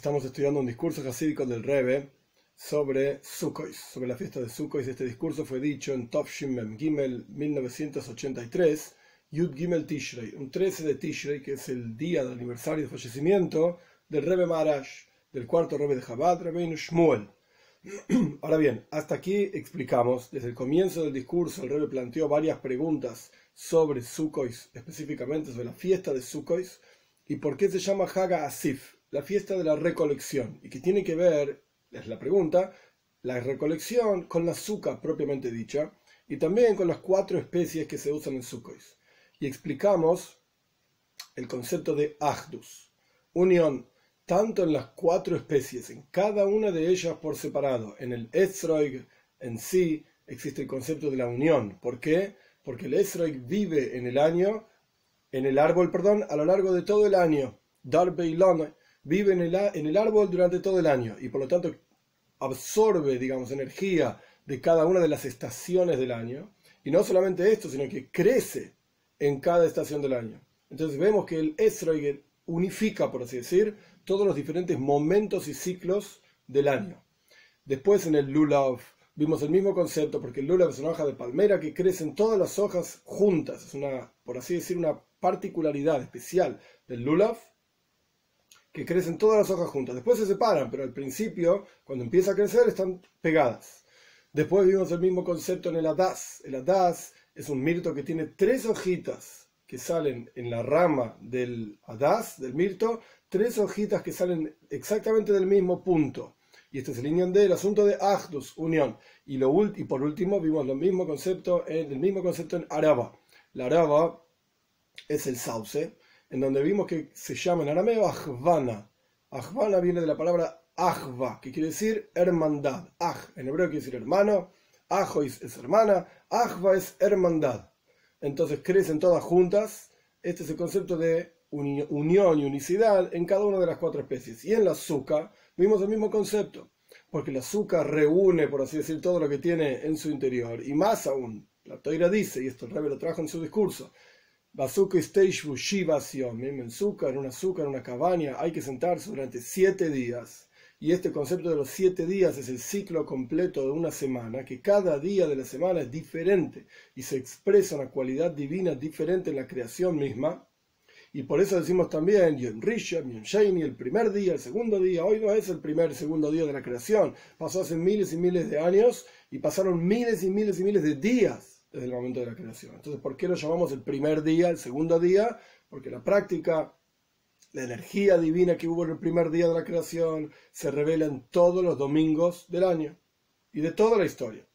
Estamos estudiando un discurso hasídico del Rebbe sobre Sukkot, sobre la fiesta de Sukkot. Este discurso fue dicho en Tovshim Mem Gimel 1983, Yud Gimel Tishrei, un 13 de Tishrei, que es el día del aniversario de fallecimiento del Rebbe Maharash, del cuarto Rebbe de Chabad, Rebbeinu Shmuel. Ahora bien, hasta aquí explicamos, desde el comienzo del discurso, el Rebbe planteó varias preguntas sobre Sukkot, específicamente sobre la fiesta de Sukkot, y por qué se llama Haga Asif, la fiesta de la recolección, y que tiene que ver, es la pregunta, la recolección con la azúcar propiamente dicha, y también con las cuatro especies que se usan en Sukkot. Y explicamos el concepto de Ahdus, unión tanto en las cuatro especies, en cada una de ellas por separado. En el Ezroig en sí existe el concepto de la unión. ¿Por qué? Porque el Ezroig vive en el año, en el árbol, perdón, a lo largo de todo el año. Darbeilon vive en el, en el árbol durante todo el año y por lo tanto absorbe, digamos, energía de cada una de las estaciones del año. Y no solamente esto, sino que crece en cada estación del año. Entonces vemos que el Ezroig unifica, por así decir, todos los diferentes momentos y ciclos del año. Después en el Lulav vimos el mismo concepto, porque el Lulav es una hoja de palmera que crecen todas las hojas juntas. Es una, por así decir, una particularidad especial del Lulav, que crecen todas las hojas juntas. Después se separan, pero al principio, cuando empieza a crecer, están pegadas. Después vimos el mismo concepto en el Adas. El Adas es un mirto que tiene tres hojitas que salen en la rama del Adas, del mirto, tres hojitas que salen exactamente del mismo punto. Y este es el línea del asunto de Ahdus, unión. Y por último vimos lo mismo concepto en, el mismo concepto en Araba. La Araba es el sauce, en donde vimos que se llama en arameo Ahvana. Ahvana viene de la palabra Ahva, que quiere decir hermandad. Aj en hebreo quiere decir hermano, Ajois es hermana, Ahva es hermandad. Entonces crecen todas juntas. Este es el concepto de unión y unicidad en cada una de las cuatro especies. Y en la azúcar vimos el mismo concepto, porque la azúcar reúne, por así decir, todo lo que tiene en su interior. Y más aún, la Toira dice, y esto el Rebbe lo trajo en su discurso, Bazooka Stage Shivasion, en azúcar, en una azúcar, en una cabaña, hay que sentarse durante siete días. Y este concepto de los siete días es el ciclo completo de una semana, que cada día de la semana es diferente y se expresa una cualidad divina diferente en la creación misma. Y por eso decimos también Yon Rishon, Yon Shani, el primer día, el segundo día. Hoy no es el primer, segundo día de la creación. Pasó hace miles y miles de años y pasaron miles y miles y miles de días desde el momento de la creación. Entonces, ¿por qué lo llamamos el primer día, el segundo día? Porque la práctica, la energía divina que hubo en el primer día de la creación se revela en todos los domingos del año y de toda la historia.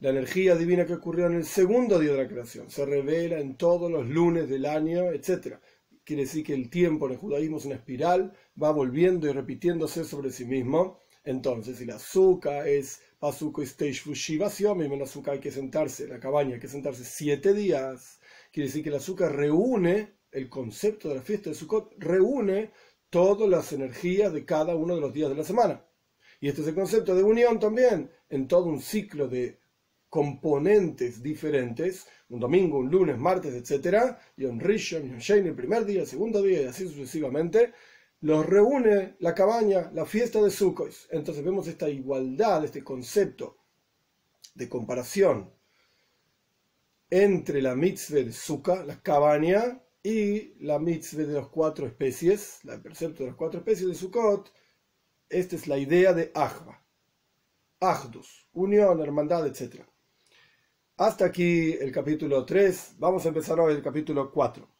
La energía divina que ocurrió en el segundo día de la creación se revela en todos los lunes del año, etc. Quiere decir que el tiempo en el judaísmo es una espiral, va volviendo y repitiéndose sobre sí mismo. Entonces, si la azúcar es Fushivación, en azúcar hay que sentarse, la cabaña hay que sentarse siete días. Quiere decir que el azúcar reúne, el concepto de la fiesta de Sukkot, reúne todas las energías de cada uno de los días de la semana. Y este es el concepto de unión también, en todo un ciclo de componentes diferentes, un domingo, un lunes, martes, etc. Y un Rishon, y un Shane el primer día, el segundo día, y así sucesivamente los reúne la cabaña, la fiesta de Sukkot. Entonces vemos esta igualdad, este concepto de comparación entre la mitzvah de Sukkah, la cabaña, y la mitzvah de las cuatro especies, el precepto de las cuatro especies de Sukkot. Esta es la idea de Ahva, Ahdus, unión, hermandad, etc. Hasta aquí el capítulo 3. Vamos a empezar hoy el capítulo 4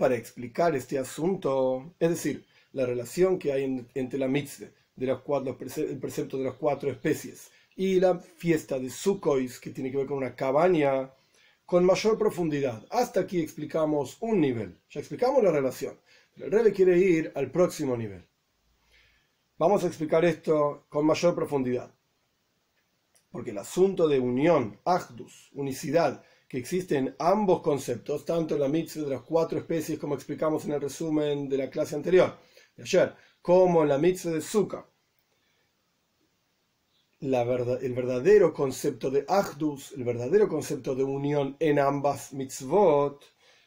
para explicar este asunto, es decir, la relación que hay entre la mitzvah, de los cuatro, el precepto de las cuatro especies, y la fiesta de Sukkot, que tiene que ver con una cabaña, con mayor profundidad. Hasta aquí explicamos un nivel, ya explicamos la relación, pero el rey quiere ir al próximo nivel. Vamos a explicar esto con mayor profundidad. Porque el asunto de unión, ahdus, unicidad, que existen ambos conceptos, tanto en la mitzvah de las cuatro especies, como explicamos en el resumen de la clase anterior, de ayer, como en la mitzvah de verdad, el verdadero concepto de Ahdus, el verdadero concepto de unión en ambas mitzvot,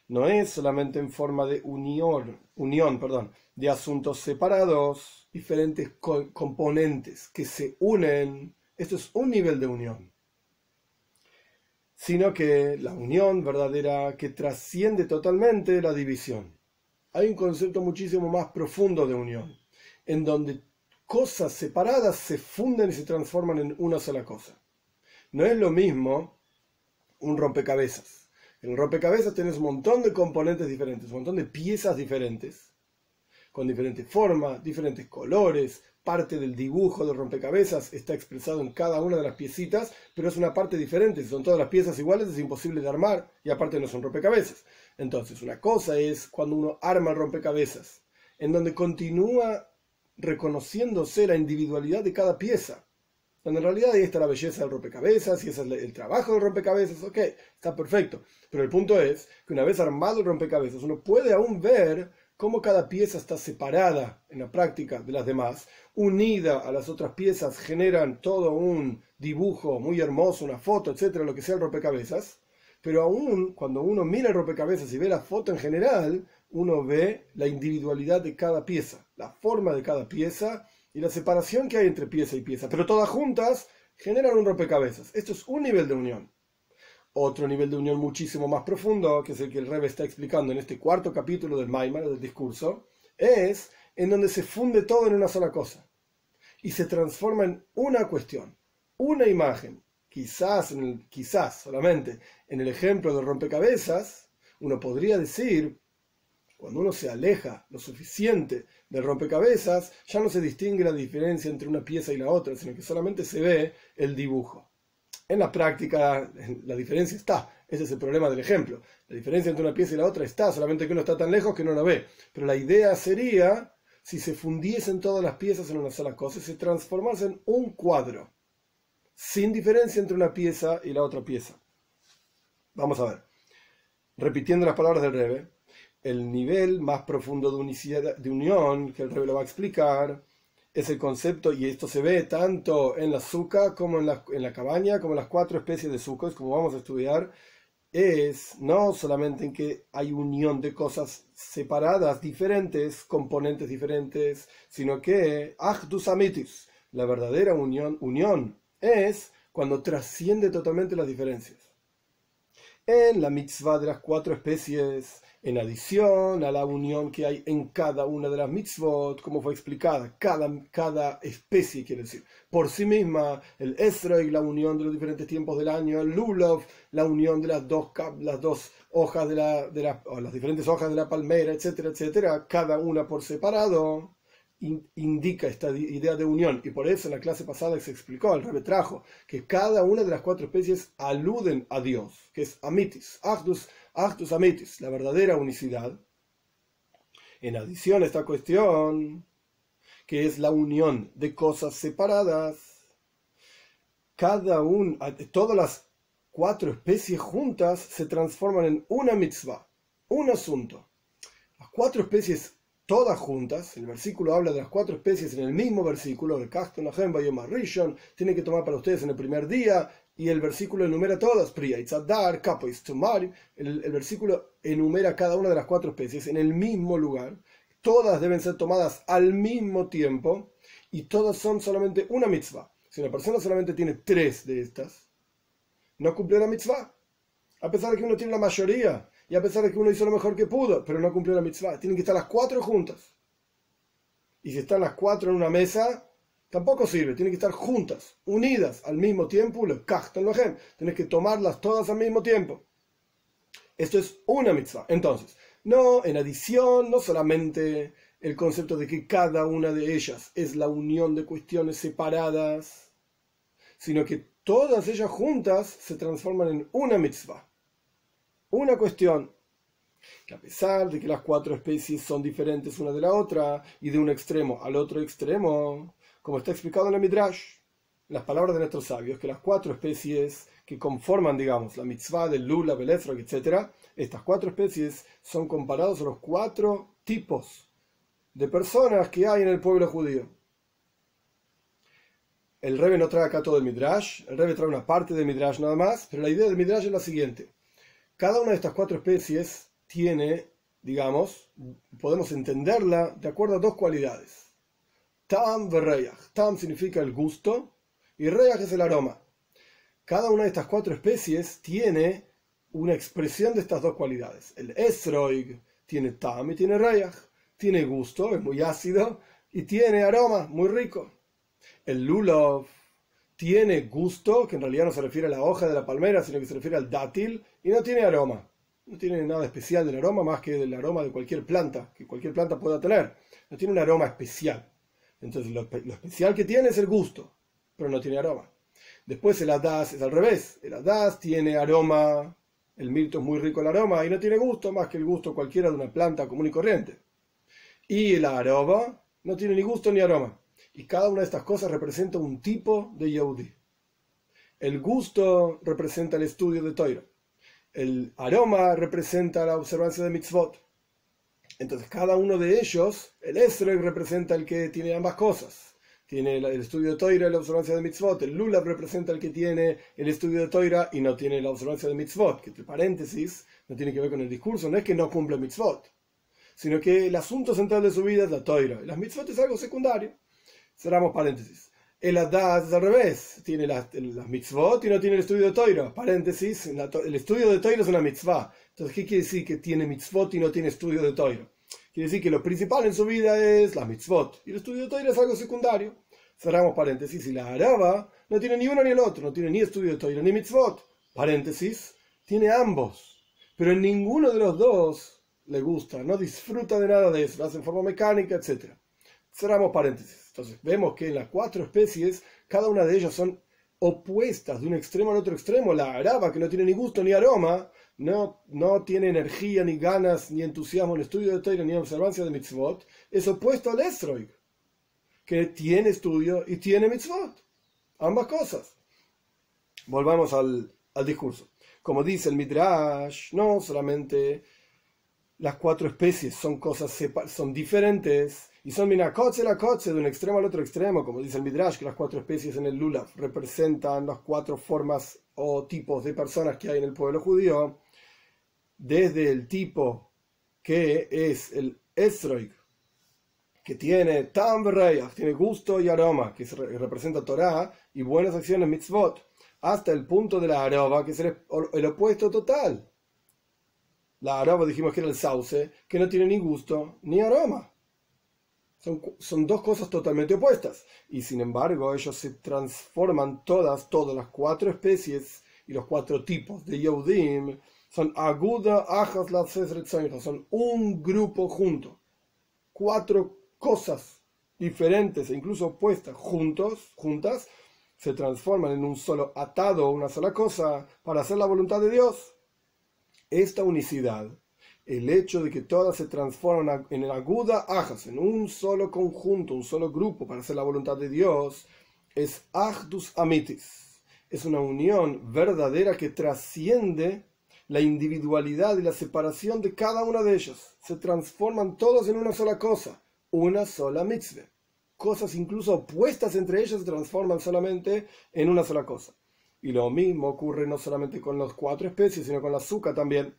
no es solamente en forma de unión, unión perdón, de asuntos separados, diferentes componentes que se unen. Esto es un nivel de unión. Sino que la unión verdadera que trasciende totalmente la división. Hay un concepto muchísimo más profundo de unión, en donde cosas separadas se funden y se transforman en una sola cosa. No es lo mismo un rompecabezas. En un rompecabezas tienes un montón de componentes diferentes, un montón de piezas diferentes, con diferentes formas, diferentes colores. Parte del dibujo del rompecabezas está expresado en cada una de las piecitas, pero es una parte diferente. Si son todas las piezas iguales, es imposible de armar y aparte no son rompecabezas. Entonces, una cosa es cuando uno arma el rompecabezas, en donde continúa reconociéndose la individualidad de cada pieza. Donde en realidad ahí está la belleza del rompecabezas y ese es el trabajo del rompecabezas, ok, está perfecto. Pero el punto es que una vez armado el rompecabezas, uno puede aún ver cómo cada pieza está separada en la práctica de las demás, unida a las otras piezas, generan todo un dibujo muy hermoso, una foto, etcétera, lo que sea el rompecabezas. Pero aún cuando uno mira el rompecabezas y ve la foto en general, uno ve la individualidad de cada pieza, la forma de cada pieza y la separación que hay entre pieza y pieza. Pero todas juntas generan un rompecabezas. Esto es un nivel de unión. Otro nivel de unión muchísimo más profundo, que es el que el Rebbe está explicando en este cuarto capítulo del Maimar, del discurso, es en donde se funde todo en una sola cosa y se transforma en una cuestión, una imagen. Quizás, quizás solamente en el ejemplo del rompecabezas, uno podría decir cuando uno se aleja lo suficiente del rompecabezas, ya no se distingue la diferencia entre una pieza y la otra, sino que solamente se ve el dibujo. En la práctica la diferencia está, ese es el problema del ejemplo. La diferencia entre una pieza y la otra está, solamente que uno está tan lejos que no lo ve. Pero la idea sería si se fundiesen todas las piezas en una sola cosa se transformasen en un cuadro, sin diferencia entre una pieza y la otra pieza. Vamos a ver. Repitiendo las palabras del Rebe, el nivel más profundo de, de unión, que el rey lo va a explicar, es el concepto, y esto se ve tanto en la azúcar como en la, en la cabaña, como en las cuatro especies de sucos, como vamos a estudiar, es no solamente en que hay unión de cosas separadas, diferentes, componentes diferentes, sino que actus amitis, la verdadera unión, unión es cuando trasciende totalmente las diferencias. En la mitzvah de las cuatro especies en adición a la unión que hay en cada una de las mitzvot, como fue explicada, cada, cada especie, quiere decir, por sí misma, el Esrei, la unión de los diferentes tiempos del año, el Lulov, la unión de las dos, las dos hojas de la, de la, o las diferentes hojas de la palmera, etcétera, etcétera, cada una por separado indica esta idea de unión. Y por eso en la clase pasada se explicó, el Rebbe trajo, que cada una de las cuatro especies aluden a Dios, que es amitis, actus, actus amitis, la verdadera unicidad. En adición a esta cuestión, que es la unión de cosas separadas, cada una, todas las cuatro especies juntas se transforman en una mitzvah, un asunto. Las cuatro especies todas juntas. El versículo habla de las cuatro especies en el mismo versículo, de Kaston, Ajemba y Rishon. Tienen que tomar para ustedes en el primer día. Y el versículo enumera todas, Priya, Itzadar, Kapo, El, el versículo enumera cada una de las cuatro especies en el mismo lugar. Todas deben ser tomadas al mismo tiempo y todas son solamente una mitzvah. Si una persona solamente tiene tres de estas, no cumplió la mitzvah. A pesar de que uno tiene la mayoría, y a pesar de que uno hizo lo mejor que pudo, pero no cumplió la mitzvah, tienen que estar las cuatro juntas. Y si están las cuatro en una mesa, tampoco sirve, tienen que estar juntas, unidas al mismo tiempo, tienes que tomarlas todas al mismo tiempo. Esto es una mitzvah. Entonces, no en adición, no solamente el concepto de que cada una de ellas es la unión de cuestiones separadas, sino que todas ellas juntas se transforman en una mitzvah una cuestión, que a pesar de que las cuatro especies son diferentes una de la otra y de un extremo al otro extremo, como está explicado en el Midrash, las palabras de nuestros sabios, que las cuatro especies que conforman, digamos, la mitzvah del lula, belezrog, etc., estas cuatro especies son comparados a los cuatro tipos de personas que hay en el pueblo judío. El Rebbe no trae acá todo el Midrash, el Rebbe trae una parte del Midrash nada más, pero la idea del Midrash es la siguiente. Cada una de estas cuatro especies tiene, digamos, podemos entenderla de acuerdo a dos cualidades. Tam verreyach. Tam significa el gusto y reyach es el aroma. Cada una de estas cuatro especies tiene una expresión de estas dos cualidades. El esroig tiene tam y tiene reyach. Tiene gusto, es muy ácido, y tiene aroma, muy rico. El lulov tiene gusto, que en realidad no se refiere a la hoja de la palmera, sino que se refiere al dátil, y no tiene aroma. No tiene nada especial del aroma más que del aroma de cualquier planta, que cualquier planta pueda tener. No tiene un aroma especial. Entonces lo, especial que tiene es el gusto, pero no tiene aroma. Después el adas es al revés. El adas tiene aroma, el mirto es muy rico el aroma y no tiene gusto más que el gusto cualquiera de una planta común y corriente. Y el aroma no tiene ni gusto ni aroma. Y cada una de estas cosas representa un tipo de Yehudi. El gusto representa el estudio de Toira. El aroma representa la observancia de mitzvot. Entonces, cada uno de ellos, el Esrog representa el que tiene ambas cosas. Tiene el estudio de Toira y la observancia de mitzvot. El Lulav representa el que tiene el estudio de Toira y no tiene la observancia de mitzvot. Que, entre paréntesis, no tiene que ver con el discurso. No es que no cumple mitzvot, sino que el asunto central de su vida es la Toira. Las mitzvot es algo secundario. Cerramos paréntesis. El Adaz es al revés, tiene las, mitzvot y no tiene el estudio de Toira. Paréntesis, el estudio de Toira es una mitzvah. Entonces, ¿qué quiere decir que tiene mitzvot y no tiene estudio de Toira? Quiere decir que lo principal en su vida es la mitzvot y el estudio de Toira es algo secundario. Cerramos paréntesis. Y la Araba no tiene ni uno ni el otro, no tiene ni estudio de Toira ni mitzvot. Paréntesis, tiene ambos. Pero en ninguno de los dos le gusta, no disfruta de nada de eso, lo hace en forma mecánica, etc. Cerramos paréntesis. Entonces vemos que en las cuatro especies, cada una de ellas son opuestas de un extremo al otro extremo. La araba, que no tiene ni gusto ni aroma, no, no tiene energía, ni ganas, ni entusiasmo en estudio de Torah, ni observancia de mitzvot, es opuesto al estroig, que tiene estudio y tiene mitzvot. Ambas cosas. Volvamos al, al discurso. Como dice el Midrash, no solamente las cuatro especies son cosas son diferentes y son minacoche la coche de un extremo al otro extremo, como dice el Midrash, que las cuatro especies en el Lulav representan las cuatro formas o tipos de personas que hay en el pueblo judío, desde el tipo que es el Esroik, que tiene tam tiene gusto y aroma, que representa Torah y buenas acciones mitzvot, hasta el punto de la aroma, que es el opuesto total la aroma dijimos que era el sauce, que no tiene ni gusto ni aroma. Son, son, dos cosas totalmente opuestas. Y sin embargo, ellos se transforman todas, todas las cuatro especies y los cuatro tipos de Yehudim son aguda, ajas, son un grupo junto. Cuatro cosas diferentes e incluso opuestas juntos, juntas, se transforman en un solo atado, una sola cosa, para hacer la voluntad de Dios esta unicidad, el hecho de que todas se transforman en aguda ajas, en un solo conjunto, un solo grupo para hacer la voluntad de Dios, es Ahdus Amitis. Es una unión verdadera que trasciende la individualidad y la separación de cada una de ellas. Se transforman todos en una sola cosa, una sola mitzvah. Cosas incluso opuestas entre ellas se transforman solamente en una sola cosa. Y lo mismo ocurre no solamente con las cuatro especies, sino con la azúcar también.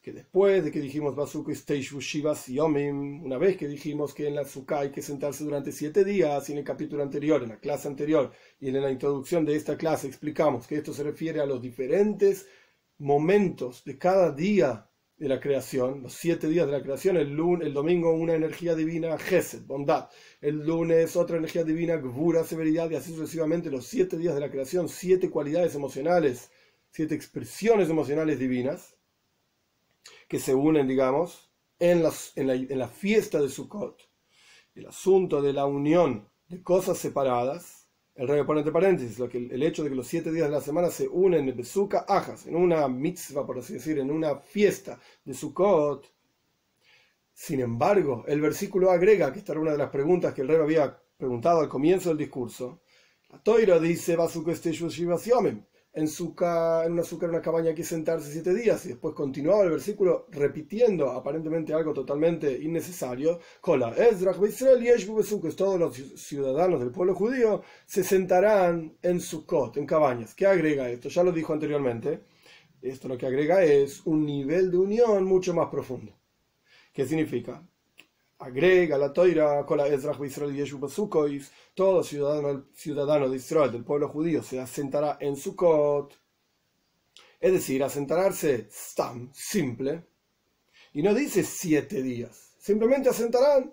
Que después de que dijimos Bazuka Shivas Yomim, una vez que dijimos que en la azúcar hay que sentarse durante siete días, y en el capítulo anterior, en la clase anterior, y en la introducción de esta clase explicamos que esto se refiere a los diferentes momentos de cada día de la creación, los siete días de la creación, el, lunes, el domingo una energía divina, Gesed, bondad, el lunes otra energía divina, Gvura, severidad, y así sucesivamente los siete días de la creación, siete cualidades emocionales, siete expresiones emocionales divinas, que se unen, digamos, en, las, en, la, en la fiesta de Sukkot. El asunto de la unión de cosas separadas el rey pone entre paréntesis lo que, el hecho de que los siete días de la semana se unen en Besuka Ajas, en una mitzvah, por así decir, en una fiesta de Sukkot. Sin embargo, el versículo agrega, que esta era una de las preguntas que el rey había preguntado al comienzo del discurso, la Toira dice, en, su azúcar, en una cabaña, hay que sentarse siete días. Y después continuaba el versículo repitiendo aparentemente algo totalmente innecesario. Kola todos los ciudadanos del pueblo judío se sentarán en Sukkot, en cabañas. ¿Qué agrega esto? Ya lo dijo anteriormente. Esto lo que agrega es un nivel de unión mucho más profundo. ¿Qué significa? Agrega la toira todo ciudadano, ciudadano de Israel, del pueblo judío, se asentará en Sukkot. Es decir, asentarse tan simple. Y no dice siete días, simplemente asentarán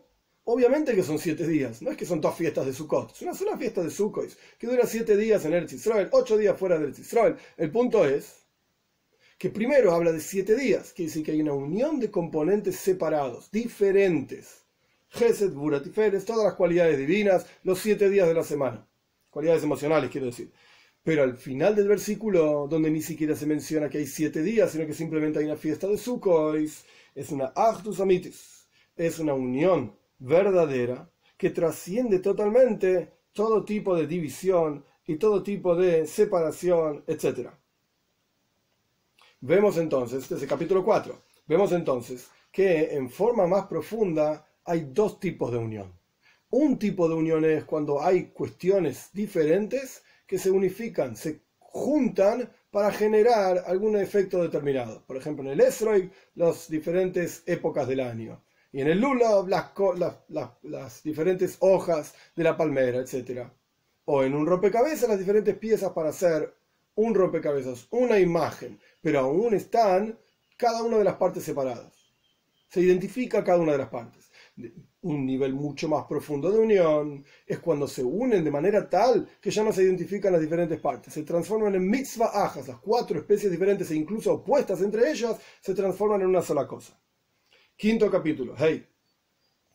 Obviamente que son siete días, no es que son dos fiestas de Sukkot, es una sola fiesta de Sukkot que dura siete días en Eretz Israel, ocho días fuera de Eretz. El punto es que primero habla de siete días, quiere decir que hay una unión de componentes separados, diferentes. Gesed, Buratiferes, todas las cualidades divinas, los siete días de la semana. Cualidades emocionales, quiero decir. Pero al final del versículo, donde ni siquiera se menciona que hay siete días, sino que simplemente hay una fiesta de Sukkot, es una Actus Amitis, es una unión verdadera que trasciende totalmente todo tipo de división y todo tipo de separación, etc. Vemos entonces, desde capítulo 4, vemos entonces que en forma más profunda hay dos tipos de unión. Un tipo de unión es cuando hay cuestiones diferentes que se unifican, se juntan para generar algún efecto determinado. Por ejemplo, en el Esroi, las diferentes épocas del año y en el lula las, diferentes hojas de la palmera, etc. O en un rompecabezas las diferentes piezas para hacer un rompecabezas, una imagen, pero aún están cada una de las partes separadas. Se identifica cada una de las partes. Un nivel mucho más profundo de unión es cuando se unen de manera tal que ya no se identifican las diferentes partes. Se transforman en mitzvah ajas, las cuatro especies diferentes e incluso opuestas entre ellas, se transforman en una sola cosa. Quinto capítulo. Hey.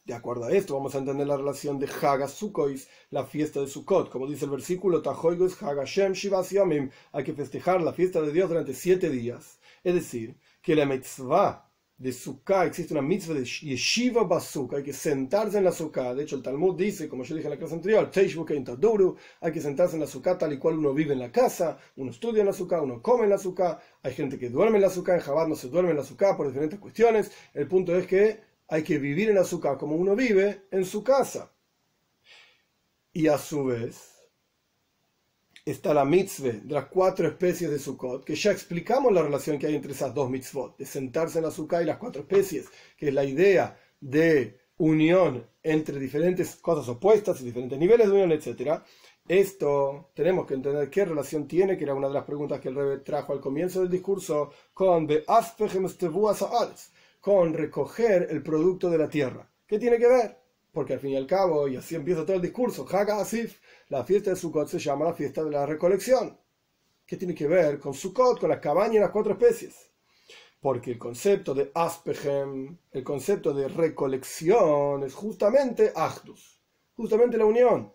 De acuerdo a esto, vamos a entender la relación de Haga Sukkot, la fiesta de Sukkot. Como dice el versículo, Haga Shem Hay que festejar la fiesta de Dios durante siete días. Es decir, que la mitzvah de Sukkah, existe una mitzvah de Yeshiva Basuk, hay que sentarse en la Sukkah. De hecho, el Talmud dice, como yo dije en la clase anterior, hay que sentarse en la Sukkah tal y cual uno vive en la casa, uno estudia en la Sukkah, uno come en la Sukkah, hay gente que duerme en la Sukkah, en Jabad no se duerme en la Sukkah por diferentes cuestiones. El punto es que hay que vivir en Sukkah como uno vive en su casa. Y a su vez, está la mitzvah de las cuatro especies de Sukkot, que ya explicamos la relación que hay entre esas dos mitzvot, de sentarse en Sukkah y las cuatro especies, que es la idea de unión entre diferentes cosas opuestas y diferentes niveles de unión, etc. Esto tenemos que entender qué relación tiene, que era una de las preguntas que el Rebbe trajo al comienzo del discurso, con con recoger el producto de la tierra. ¿Qué tiene que ver? Porque al fin y al cabo, y así empieza todo el discurso, Haga Asif, la fiesta de Sukkot se llama la fiesta de la recolección. ¿Qué tiene que ver con Sukkot, con la cabaña y las cuatro especies? Porque el concepto de Aspechem, el concepto de recolección, es justamente Achdus, justamente la unión.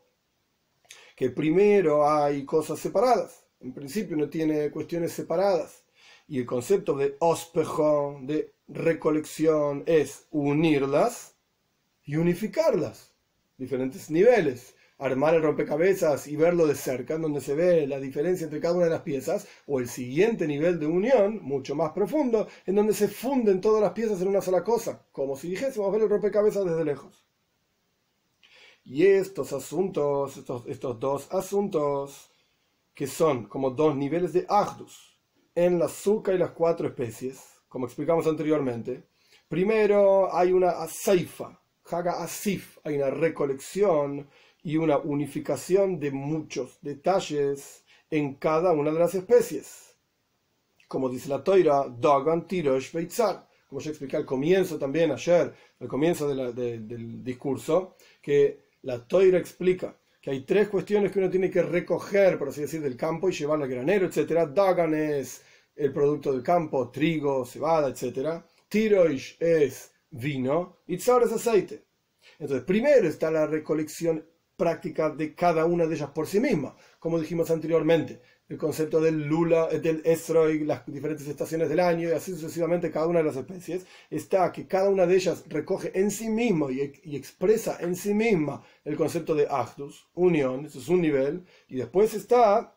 Que primero hay cosas separadas, en principio no tiene cuestiones separadas. Y el concepto de Ospejón, de recolección, es unirlas y unificarlas, diferentes niveles armar el rompecabezas y verlo de cerca, donde se ve la diferencia entre cada una de las piezas, o el siguiente nivel de unión, mucho más profundo, en donde se funden todas las piezas en una sola cosa, como si dijésemos ver el rompecabezas desde lejos. Y estos asuntos, estos, dos asuntos, que son como dos niveles de Agdus, en la azúcar y las cuatro especies, como explicamos anteriormente, primero hay una asaifa, Haga Asif, hay una recolección y una unificación de muchos detalles en cada una de las especies. Como dice la Toira, Dagan, Tirosh, Beitzar. Como ya expliqué al comienzo también ayer, al comienzo del discurso, que la Toira explica que hay tres cuestiones que uno tiene que recoger, por así decir, del campo y llevarlo al granero, etc. Dagan es el producto del campo, trigo, cebada, etc. Tirosh es vino y Tzar es aceite. Entonces, primero está la recolección práctica de cada una de ellas por sí misma, como dijimos anteriormente. El concepto del lula, del esroi, las diferentes estaciones del año y así sucesivamente cada una de las especies, está que cada una de ellas recoge en sí mismo y, expresa en sí misma el concepto de actus, unión, eso es un nivel, y después está,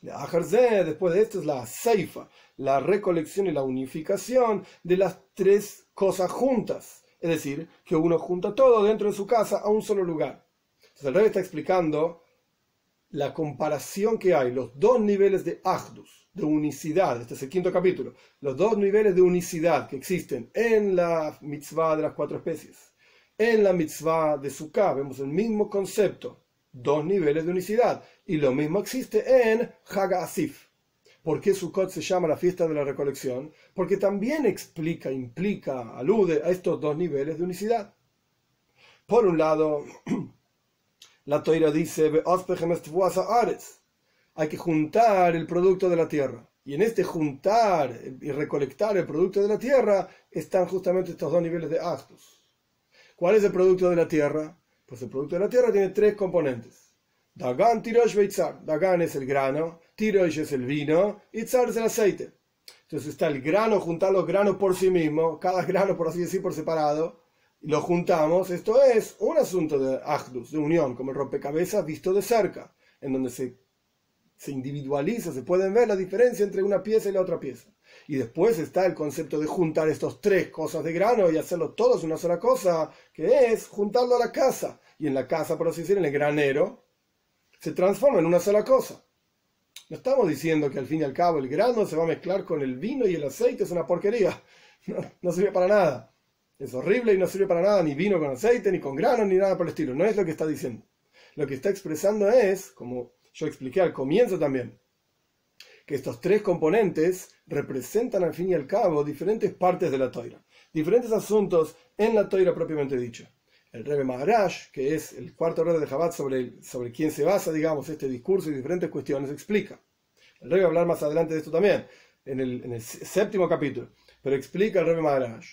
después de esto es la seifa, la recolección y la unificación de las tres cosas juntas, es decir, que uno junta todo dentro de su casa a un solo lugar. Entonces el rey está explicando la comparación que hay, los dos niveles de Agdus, de unicidad, este es el quinto capítulo, los dos niveles de unicidad que existen en la mitzvah de las cuatro especies. En la mitzvah de Sukkah vemos el mismo concepto, dos niveles de unicidad, y lo mismo existe en Haga Asif. ¿Por qué Sukkot se llama la fiesta de la recolección? Porque también explica, implica, alude a estos dos niveles de unicidad. Por un lado, la toira dice, hay que juntar el producto de la tierra. Y en este juntar y recolectar el producto de la tierra están justamente estos dos niveles de actos. ¿Cuál es el producto de la tierra? Pues el producto de la tierra tiene tres componentes. Dagan, Tirosh, Beitzar. Dagan es el grano, Tirosh es el vino y Tzar es el aceite. Entonces está el grano, juntar los granos por sí mismo, cada grano por así decir por separado, lo juntamos, esto es un asunto de Agdus, de unión, como el rompecabezas visto de cerca, en donde se, se individualiza, se pueden ver la diferencia entre una pieza y la otra pieza. Y después está el concepto de juntar estos tres cosas de grano y hacerlo todos una sola cosa, que es juntarlo a la casa. Y en la casa, por así decir, en el granero, se transforma en una sola cosa. No estamos diciendo que al fin y al cabo el grano se va a mezclar con el vino y el aceite, es una porquería. no sirve para nada. Es horrible y no sirve para nada, ni vino con aceite, ni con grano, ni nada por el estilo. No es lo que está diciendo. Lo que está expresando es, como yo expliqué al comienzo también, que estos tres componentes representan al fin y al cabo diferentes partes de la toira, diferentes asuntos en la toira propiamente dicha. El Rebbe Maharaj, que es el cuarto Rebbe de Jabat sobre, sobre quien se basa, digamos, este discurso y diferentes cuestiones, explica. El Rebbe va a hablar más adelante de esto también, en el, en el séptimo capítulo, pero explica el Rebbe Maharaj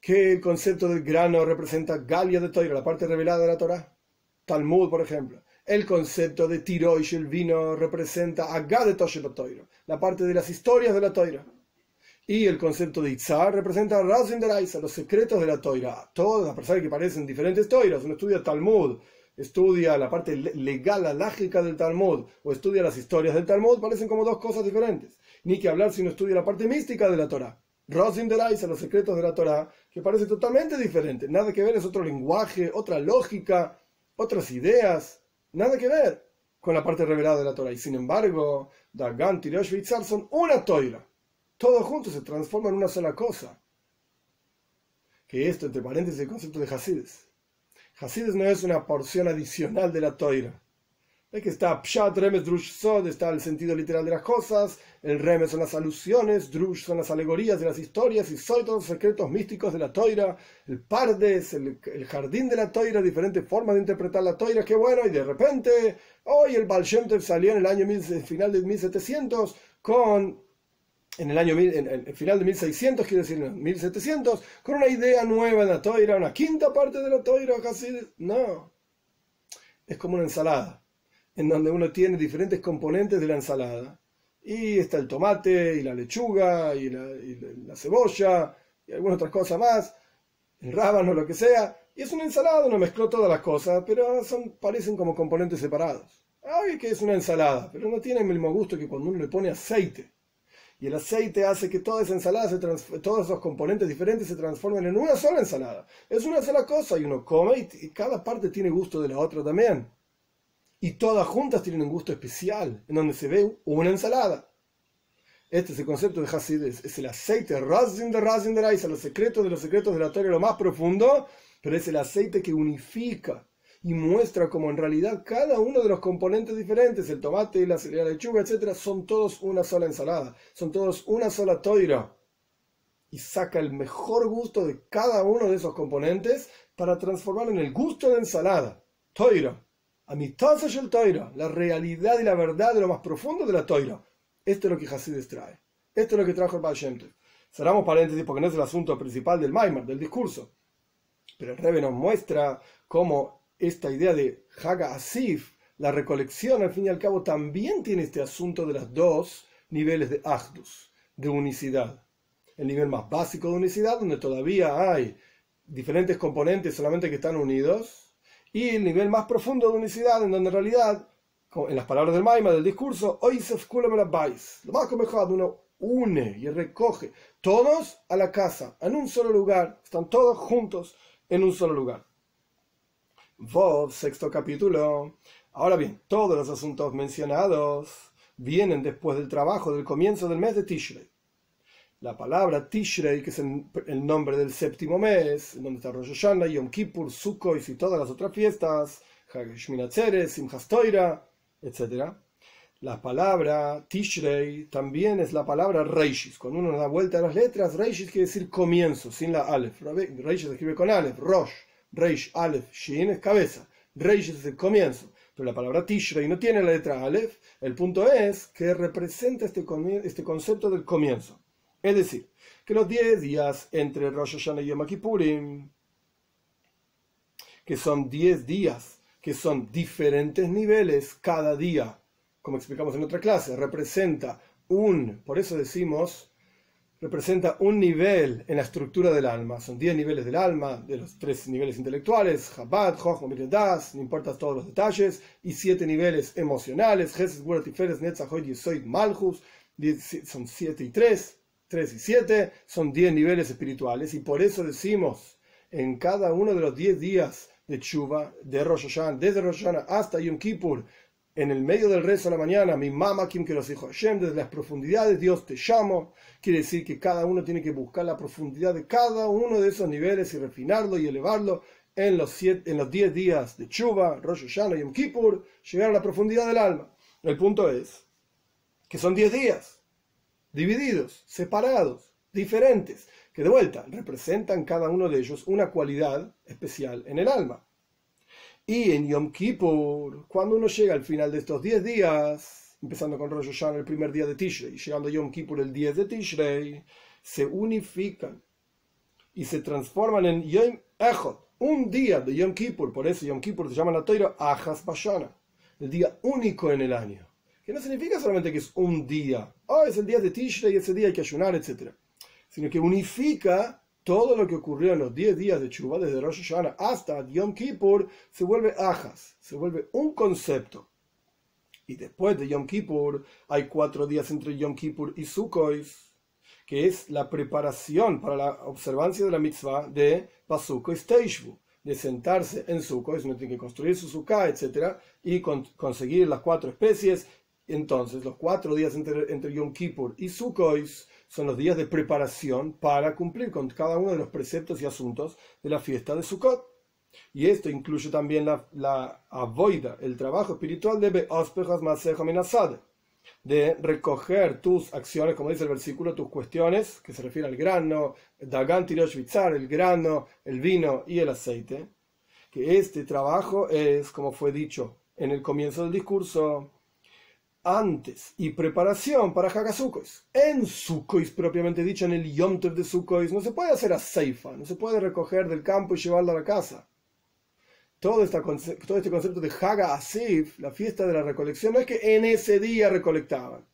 que el concepto del grano representa Galia de Toira, la parte revelada de la Torah. Talmud, por ejemplo. El concepto de Tiroish, el vino, representa Agá de Toira, la parte de las historias de la Toira. Y el concepto de Itzar representa Razin de Raisa, los secretos de la Toira. Todas las personas que parecen diferentes Toiras. Uno estudia Talmud, estudia la parte legal, la lógica del Talmud, o estudia las historias del Talmud, parecen como dos cosas diferentes. Ni que hablar si uno estudia la parte mística de la Torah. Rosin de los secretos de la Torah, que parece totalmente diferente. Nada que ver, es otro lenguaje, otra lógica, otras ideas. Nada que ver con la parte revelada de la Torah. Y sin embargo, Dagan, Tirosh y son una toira. Todos juntos se transforman en una sola cosa. Que esto, entre paréntesis, es el concepto de Hasides. Hasides no es una porción adicional de la toira que está Pshat, Remes, Drush, Sod, está el sentido literal de las cosas, el Remes son las alusiones, Drush son las alegorías de las historias, y Sod todos los secretos místicos de la Toira, el Pardes, el, jardín de la Toira, diferentes formas de interpretar la Toira, qué bueno, y de repente, hoy el Baal salió en el año final de 1700 con en el año el final de 1600, quiero decir, en 1700, con una idea nueva en la toira, una quinta parte de la toira, casi. No. Es como una ensalada en donde uno tiene diferentes componentes de la ensalada. Y está el tomate, y la lechuga, y la, cebolla, y algunas otras cosas más, el rábano, lo que sea. Y es una ensalada, uno mezcló todas las cosas, pero son, parecen como componentes separados. Ay, que es una ensalada, pero no tiene el mismo gusto que cuando uno le pone aceite. Y el aceite hace que toda esa ensalada, se todos esos componentes diferentes se transformen en una sola ensalada. Es una sola cosa y uno come y cada parte tiene gusto de la otra también y todas juntas tienen un gusto especial, en donde se ve una ensalada. Este es el concepto de Hasides, es el aceite, Razin de Razin de Raisa, los secretos de los secretos de la Torah, lo más profundo, pero es el aceite que unifica y muestra como en realidad cada uno de los componentes diferentes, el tomate, la, la lechuga, etc., son todos una sola ensalada, son todos una sola toira. Y saca el mejor gusto de cada uno de esos componentes para transformarlo en el gusto de ensalada. Toira es el Toira, la realidad y la verdad de lo más profundo de la Toira. Esto es lo que Hasides trae. Esto es lo que trajo el Baal Cerramos paréntesis porque no es el asunto principal del Maimar, del discurso. Pero el Rebbe nos muestra cómo esta idea de Haga Asif, la recolección, al fin y al cabo, también tiene este asunto de los dos niveles de Ahdus, de unicidad. El nivel más básico de unicidad, donde todavía hay diferentes componentes solamente que están unidos, y el nivel más profundo de unicidad, en donde en realidad, en las palabras del Maima, del discurso, hoy se lo más comejado, uno une y recoge todos a la casa, en un solo lugar, están todos juntos en un solo lugar. Vos, sexto capítulo, Ahora bien, todos los asuntos mencionados vienen después del trabajo del comienzo del mes de Tishrei. La palabra Tishrei, que es el nombre del séptimo mes, donde está Rosh Hashanah, Yom Kippur, Sukkot y todas las otras fiestas, Hag Shminatzeres, Simchas Toira, etc. La palabra Tishrei también es la palabra Reishis. Cuando uno da vuelta a las letras, Reishis quiere decir comienzo, sin la Aleph. Reishis se escribe con Aleph, Rosh, Reish, Aleph, Shin es cabeza. Reishis es el comienzo. Pero la palabra Tishrei no tiene la letra Aleph. El punto es que representa este, este concepto del comienzo. Es decir, que los 10 días entre Rosh Hashanah y Yom Kippurim, que son 10 días, que son diferentes niveles cada día, como explicamos en otra clase, representa un, por eso decimos, representa un nivel en la estructura del alma. Son 10 niveles del alma, de los tres niveles intelectuales, Chabad, Jochma, Das, no importa todos los detalles, y 7 niveles emocionales, Jesús, Tiferes, Netzach, Malchus, son 7 y 3. 3 y 7 son 10 niveles espirituales y por eso decimos en cada uno de los 10 días de Chuba, de Rosh Hashanah, desde Rosh Hashanah hasta Yom Kippur, en el medio del rezo de la mañana, mi mamá, quien que los dijo Hashem, desde las profundidades Dios te llamo, quiere decir que cada uno tiene que buscar la profundidad de cada uno de esos niveles y refinarlo y elevarlo en los, siete, en los 10 días de Chuba, Rosh Hashanah, Yom Kippur, llegar a la profundidad del alma. El punto es que son 10 días divididos, separados, diferentes, que de vuelta representan cada uno de ellos una cualidad especial en el alma. Y en Yom Kippur, cuando uno llega al final de estos 10 días, empezando con Rosh Hashanah el primer día de Tishrei, llegando a Yom Kippur el 10 de Tishrei, se unifican y se transforman en Yom Echot, un día de Yom Kippur, por eso Yom Kippur se llama la Toira Ajas Bashana, el día único en el año que no significa solamente que es un día, es el día de Tishrei ese día hay que ayunar, etc. Sino que unifica todo lo que ocurrió en los 10 días de Chuba, desde Rosh Hashanah hasta Yom Kippur, se vuelve ajas, se vuelve un concepto. Y después de Yom Kippur hay cuatro días entre Yom Kippur y Sukkot, que es la preparación para la observancia de la mitzvah de Pasuko Steishvu, de sentarse en Sukkot, uno tiene que construir su sukkah, etc., y conseguir las cuatro especies entonces, los cuatro días entre, Yom Kippur y Sukkot son los días de preparación para cumplir con cada uno de los preceptos y asuntos de la fiesta de Sukkot. Y esto incluye también la, la avoida, el trabajo espiritual de de recoger tus acciones, como dice el versículo, tus cuestiones, que se refiere al grano, Dagan el grano, el vino y el aceite. Que este trabajo es, como fue dicho en el comienzo del discurso, antes y preparación para Hagasukos. En Sukkot, propiamente dicho, en el Yom de Sukkot, no se puede hacer a Seifa, no se puede recoger del campo y llevarlo a la casa. Todo, este concepto de Haga Asif, la fiesta de la recolección, no es que en ese día recolectaban.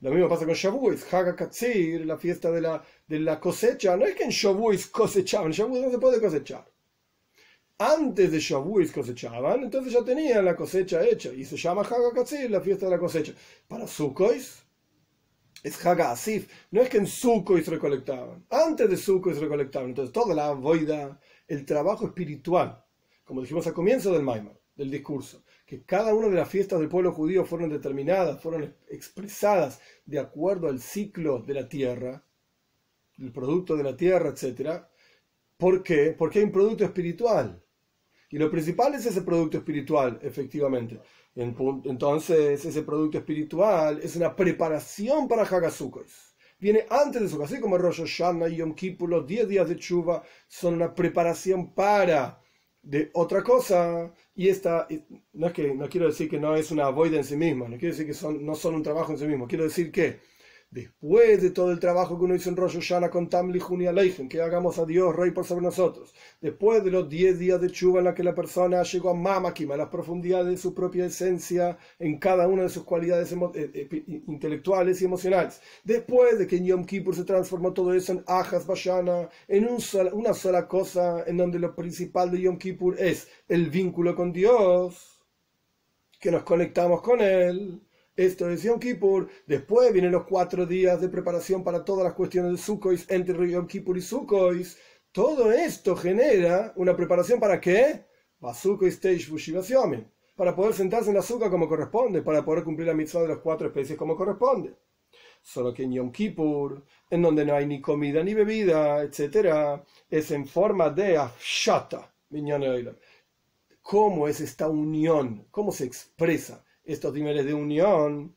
Lo mismo pasa con Shavuos, Haga la fiesta de la, de la cosecha, no es que en Shavuos cosechaban, en Shavuos no se puede cosechar antes de Shavuos cosechaban, entonces ya tenían la cosecha hecha y se llama Hagakatzir, la fiesta de la cosecha. Para Sukkot es Hagasif, no es que en Sukkot recolectaban, antes de Sukkot recolectaban, entonces toda la voida, el trabajo espiritual, como dijimos al comienzo del Maimar, del discurso, que cada una de las fiestas del pueblo judío fueron determinadas, fueron expresadas de acuerdo al ciclo de la tierra, el producto de la tierra, etc. ¿Por qué? Porque hay un producto espiritual y lo principal es ese producto espiritual, efectivamente. Entonces, ese producto espiritual es una preparación para Hagasukos. Viene antes de su así como Rosh Hashanah y Yom Kippur, los 10 días de Chuva son una preparación para de otra cosa. Y esta, no es que no quiero decir que no es una voida en sí misma, no quiero decir que son, no son un trabajo en sí mismo, quiero decir que Después de todo el trabajo que uno hizo en Rosh Hashanah con Tamli Juni Aleichem, que hagamos a Dios rey por sobre nosotros. Después de los 10 días de chuva en la que la persona llegó a Mamakim, a las profundidades de su propia esencia, en cada una de sus cualidades eh, eh, intelectuales y emocionales. Después de que en Yom Kippur se transformó todo eso en Ajas Bashana, en una sola cosa, en donde lo principal de Yom Kippur es el vínculo con Dios, que nos conectamos con Él esto es Yom Kippur. Después vienen los cuatro días de preparación para todas las cuestiones de Sukkot, entre Yom Kippur y Sukkot. Todo esto genera una preparación para qué? para poder sentarse en la azúcar como corresponde, para poder cumplir la mitzvah de las cuatro especies como corresponde. Solo que en Yom Kippur, en donde no hay ni comida ni bebida, etc., es en forma de afshata, ¿Cómo es esta unión? ¿Cómo se expresa estos niveles de unión?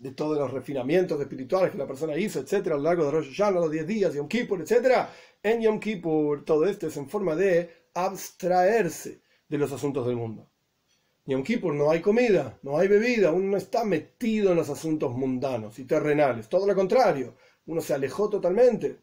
de todos los refinamientos espirituales que la persona hizo, etcétera, a lo largo de Rosh Hashanah, los 10 días, Yom Kippur, etcétera. En Yom Kippur, todo esto es en forma de abstraerse de los asuntos del mundo. Yom Kippur no hay comida, no hay bebida, uno no está metido en los asuntos mundanos y terrenales, todo lo contrario, uno se alejó totalmente.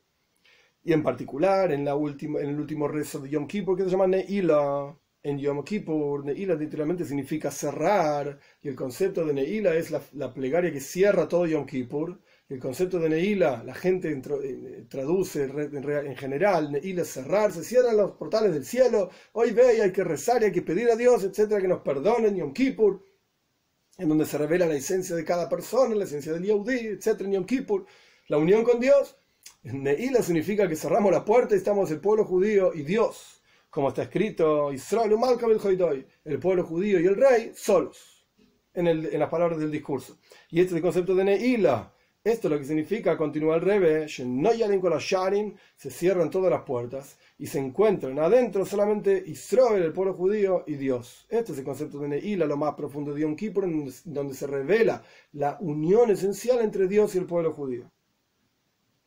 Y en particular, en, la última, en el último rezo de Yom Kippur, que se llama Neila, en Yom Kippur, Neila literalmente significa cerrar, y el concepto de Neila es la, plegaria que cierra todo Yom Kippur. El concepto de Neila, la gente eh, traduce en general, Neila es cerrar, se cierran los portales del cielo, hoy ve y hay que rezar y hay que pedir a Dios, etcétera, que nos perdonen Yom Kippur, en donde se revela la esencia de cada persona, la esencia del Yehudi, etcétera, en Yom Kippur, la unión con Dios. Neila significa que cerramos la puerta y estamos el pueblo judío y Dios como está escrito, Israel, el pueblo judío y el rey solos, en, el, en las palabras del discurso. Y este es el concepto de Neila. Esto es lo que significa, continúa el Rebe, se cierran todas las puertas y se encuentran adentro solamente Israel, el pueblo judío, y Dios. Este es el concepto de Neila, lo más profundo de Yom Kippur, donde se revela la unión esencial entre Dios y el pueblo judío.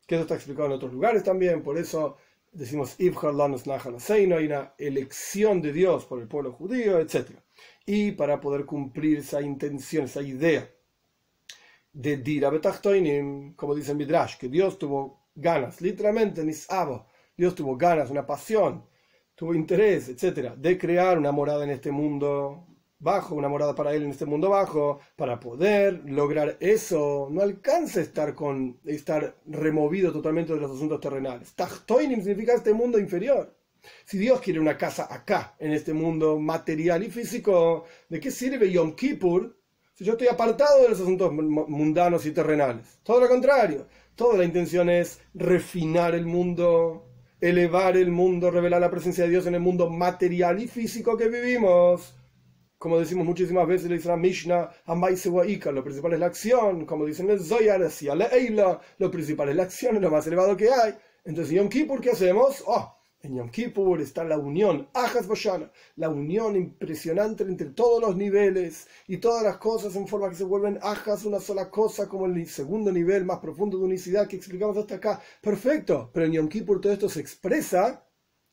Que eso está explicado en otros lugares también, por eso decimos hay una elección de Dios por el pueblo judío, etc. Y para poder cumplir esa intención, esa idea de Dira Betachtoinim, como dice Midrash, que Dios tuvo ganas, literalmente Nisabo, Dios tuvo ganas, una pasión, tuvo interés, etc., de crear una morada en este mundo bajo, una morada para él en este mundo bajo, para poder lograr eso, no alcanza estar con estar removido totalmente de los asuntos terrenales. Tachtoinim significa este mundo inferior. Si Dios quiere una casa acá, en este mundo material y físico, ¿de qué sirve Yom Kippur si yo estoy apartado de los asuntos mundanos y terrenales? Todo lo contrario. Toda la intención es refinar el mundo, elevar el mundo, revelar la presencia de Dios en el mundo material y físico que vivimos como decimos muchísimas veces, dice la Mishnah, lo principal es la acción, como dicen el Zoyar, lo principal es la acción, es lo más elevado que hay. Entonces, en Yom Kippur, ¿qué hacemos? Oh, en Yom Kippur está la unión, Ajas Boshana, la unión impresionante entre todos los niveles y todas las cosas en forma que se vuelven Ajas una sola cosa, como el segundo nivel más profundo de unicidad que explicamos hasta acá. Perfecto, pero en Yom Kippur todo esto se expresa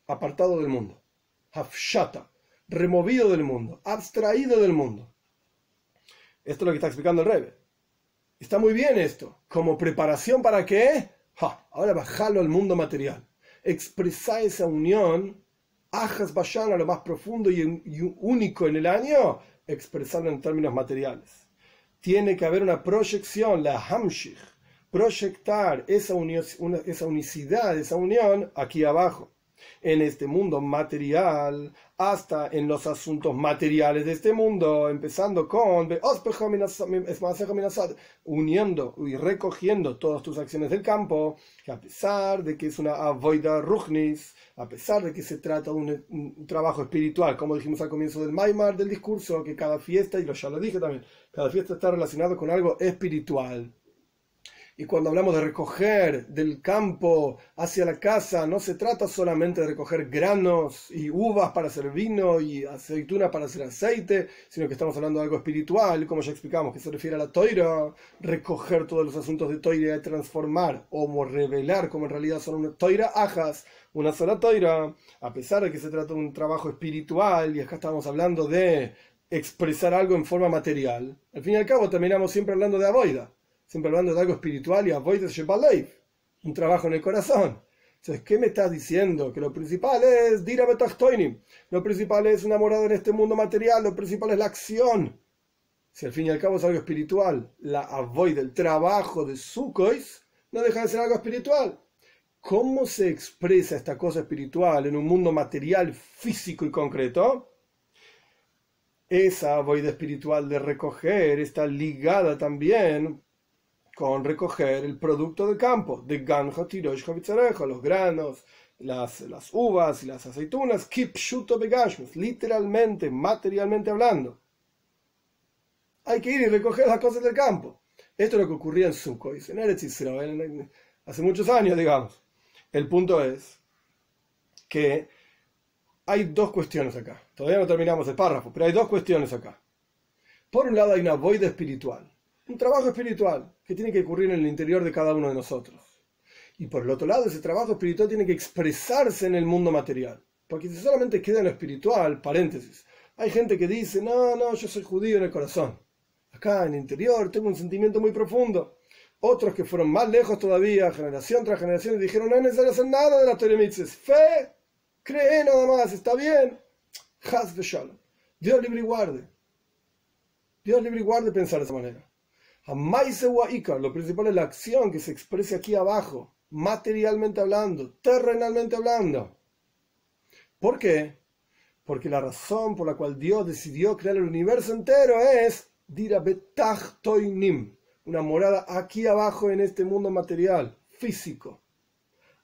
apartado del mundo. Hafshata removido del mundo, abstraído del mundo. Esto es lo que está explicando el Rebbe. Está muy bien esto. ¿Como preparación para qué? ahora bajalo al mundo material. Expresar esa unión, ajas vayan a lo más profundo y, único en el año, expresarlo en términos materiales. Tiene que haber una proyección, la hamshich, proyectar esa, esa unicidad, esa unión aquí abajo en este mundo material hasta en los asuntos materiales de este mundo, empezando con uniendo y recogiendo todas tus acciones del campo, que a pesar de que es una avoida ruchnis, a pesar de que se trata de un, trabajo espiritual, como dijimos al comienzo del Maimar del discurso, que cada fiesta, y lo ya lo dije también, cada fiesta está relacionado con algo espiritual. Y cuando hablamos de recoger del campo hacia la casa, no se trata solamente de recoger granos y uvas para hacer vino y aceitunas para hacer aceite, sino que estamos hablando de algo espiritual, como ya explicamos, que se refiere a la toira, recoger todos los asuntos de toira y transformar o revelar como en realidad son una toira ajas, una sola toira, a pesar de que se trata de un trabajo espiritual y acá estamos hablando de expresar algo en forma material, al fin y al cabo terminamos siempre hablando de avoida siempre hablando de algo espiritual y avoid un trabajo en el corazón. Entonces, ¿qué me estás diciendo? Que lo principal es Dira Betachtoinim, lo principal es una morada en este mundo material, lo principal es la acción. Si al fin y al cabo es algo espiritual, la avoid, el trabajo de Sukhois, no deja de ser algo espiritual. ¿Cómo se expresa esta cosa espiritual en un mundo material, físico y concreto? Esa voida espiritual de recoger está ligada también con recoger el producto del campo, de ganja, tirosh, los granos, las, las uvas y las aceitunas, kipshuto begashmus, literalmente, materialmente hablando. hay que ir y recoger las cosas del campo. Esto es lo que ocurría en Sukkot, en Eretz Israel, hace muchos años, digamos. El punto es que hay dos cuestiones acá. Todavía no terminamos el párrafo, pero hay dos cuestiones acá. Por un lado hay una voida espiritual, un trabajo espiritual que tiene que ocurrir en el interior de cada uno de nosotros. Y por el otro lado, ese trabajo espiritual tiene que expresarse en el mundo material. Porque si solamente queda en lo espiritual, paréntesis, hay gente que dice, no, no, yo soy judío en el corazón. Acá en el interior tengo un sentimiento muy profundo. Otros que fueron más lejos todavía, generación tras generación, y dijeron, no es necesario hacer nada de la Torah Fe, cree nada más, está bien. Has de Shalom. Dios libre y guarde. Dios libre y guarde pensar de esa manera. Lo principal es la acción que se expresa aquí abajo, materialmente hablando, terrenalmente hablando. ¿Por qué? Porque la razón por la cual Dios decidió crear el universo entero es Toinim, una morada aquí abajo en este mundo material, físico.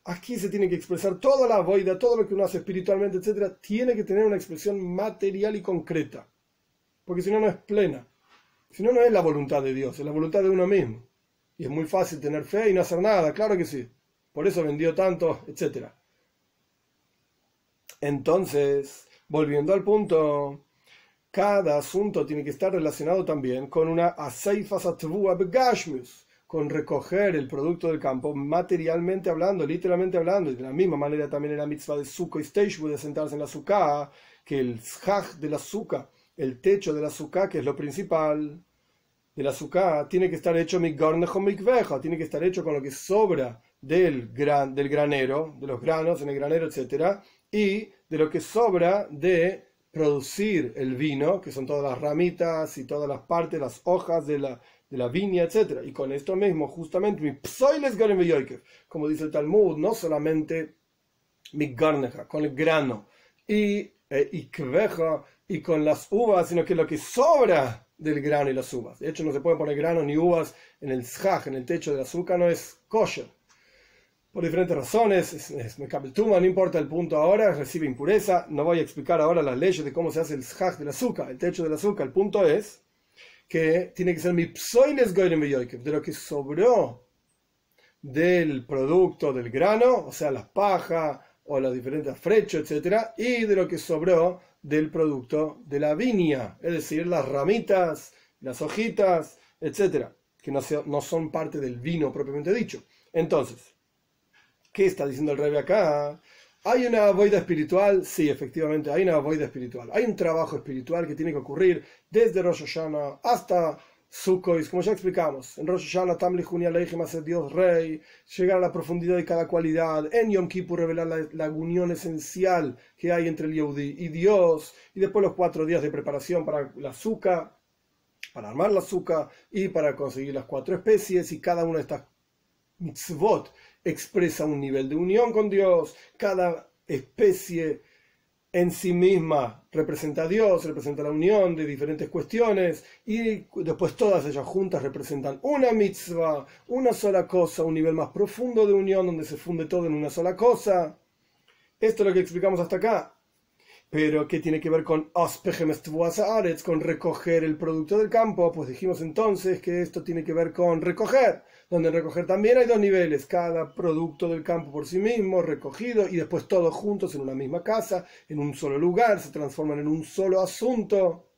Aquí se tiene que expresar toda la voida, todo lo que uno hace espiritualmente, etc. Tiene que tener una expresión material y concreta. Porque si no, no es plena. Si no, no es la voluntad de Dios, es la voluntad de uno mismo. Y es muy fácil tener fe y no hacer nada, claro que sí. Por eso vendió tanto, etc. Entonces, volviendo al punto, cada asunto tiene que estar relacionado también con una con recoger el producto del campo materialmente hablando, literalmente hablando, y de la misma manera también en la mitzvah de sukkah y de sentarse en la sukkah, que el zhaj de la el techo del azúcar, que es lo principal del azúcar, tiene que estar hecho tiene que estar hecho con lo que sobra del, gran, del granero, de los granos en el granero, etc. Y de lo que sobra de producir el vino, que son todas las ramitas y todas las partes, las hojas de la, de la viña, etc. Y con esto mismo, justamente, mi como dice el Talmud, no solamente mi con el grano, y eh, y y con las uvas, sino que lo que sobra del grano y las uvas. De hecho, no se puede poner grano ni uvas en el zhaj, en el techo del azúcar, no es kosher. Por diferentes razones, es, es tuma, no importa el punto ahora, recibe impureza. No voy a explicar ahora las leyes de cómo se hace el zhaj del azúcar, el techo del azúcar. El punto es que tiene que ser mi psoiles de lo que sobró del producto del grano, o sea, las pajas o los diferentes frechos, etcétera, y de lo que sobró del producto de la viña, es decir, las ramitas, las hojitas, etcétera, que no, son parte del vino propiamente dicho. Entonces, ¿qué está diciendo el rey acá? ¿Hay una voida espiritual? Sí, efectivamente, hay una voida espiritual. Hay un trabajo espiritual que tiene que ocurrir desde Rosh Hashanah hasta Sukkot, como ya explicamos, en Rosh Hashanah, Tamli Junia a ser Dios Rey, llegar a la profundidad de cada cualidad, en Yom Kippur revelar la, unión esencial que hay entre el Yehudi y Dios, y después los cuatro días de preparación para la azúcar, para armar la azúcar y para conseguir las cuatro especies, y cada una de estas mitzvot expresa un nivel de unión con Dios, cada especie en sí misma representa a Dios, representa la unión de diferentes cuestiones y después todas ellas juntas representan una mitzvah, una sola cosa, un nivel más profundo de unión donde se funde todo en una sola cosa. Esto es lo que explicamos hasta acá. Pero, ¿qué tiene que ver con con recoger el producto del campo? Pues dijimos entonces que esto tiene que ver con recoger, donde en recoger también hay dos niveles, cada producto del campo por sí mismo, recogido, y después todos juntos en una misma casa, en un solo lugar, se transforman en un solo asunto.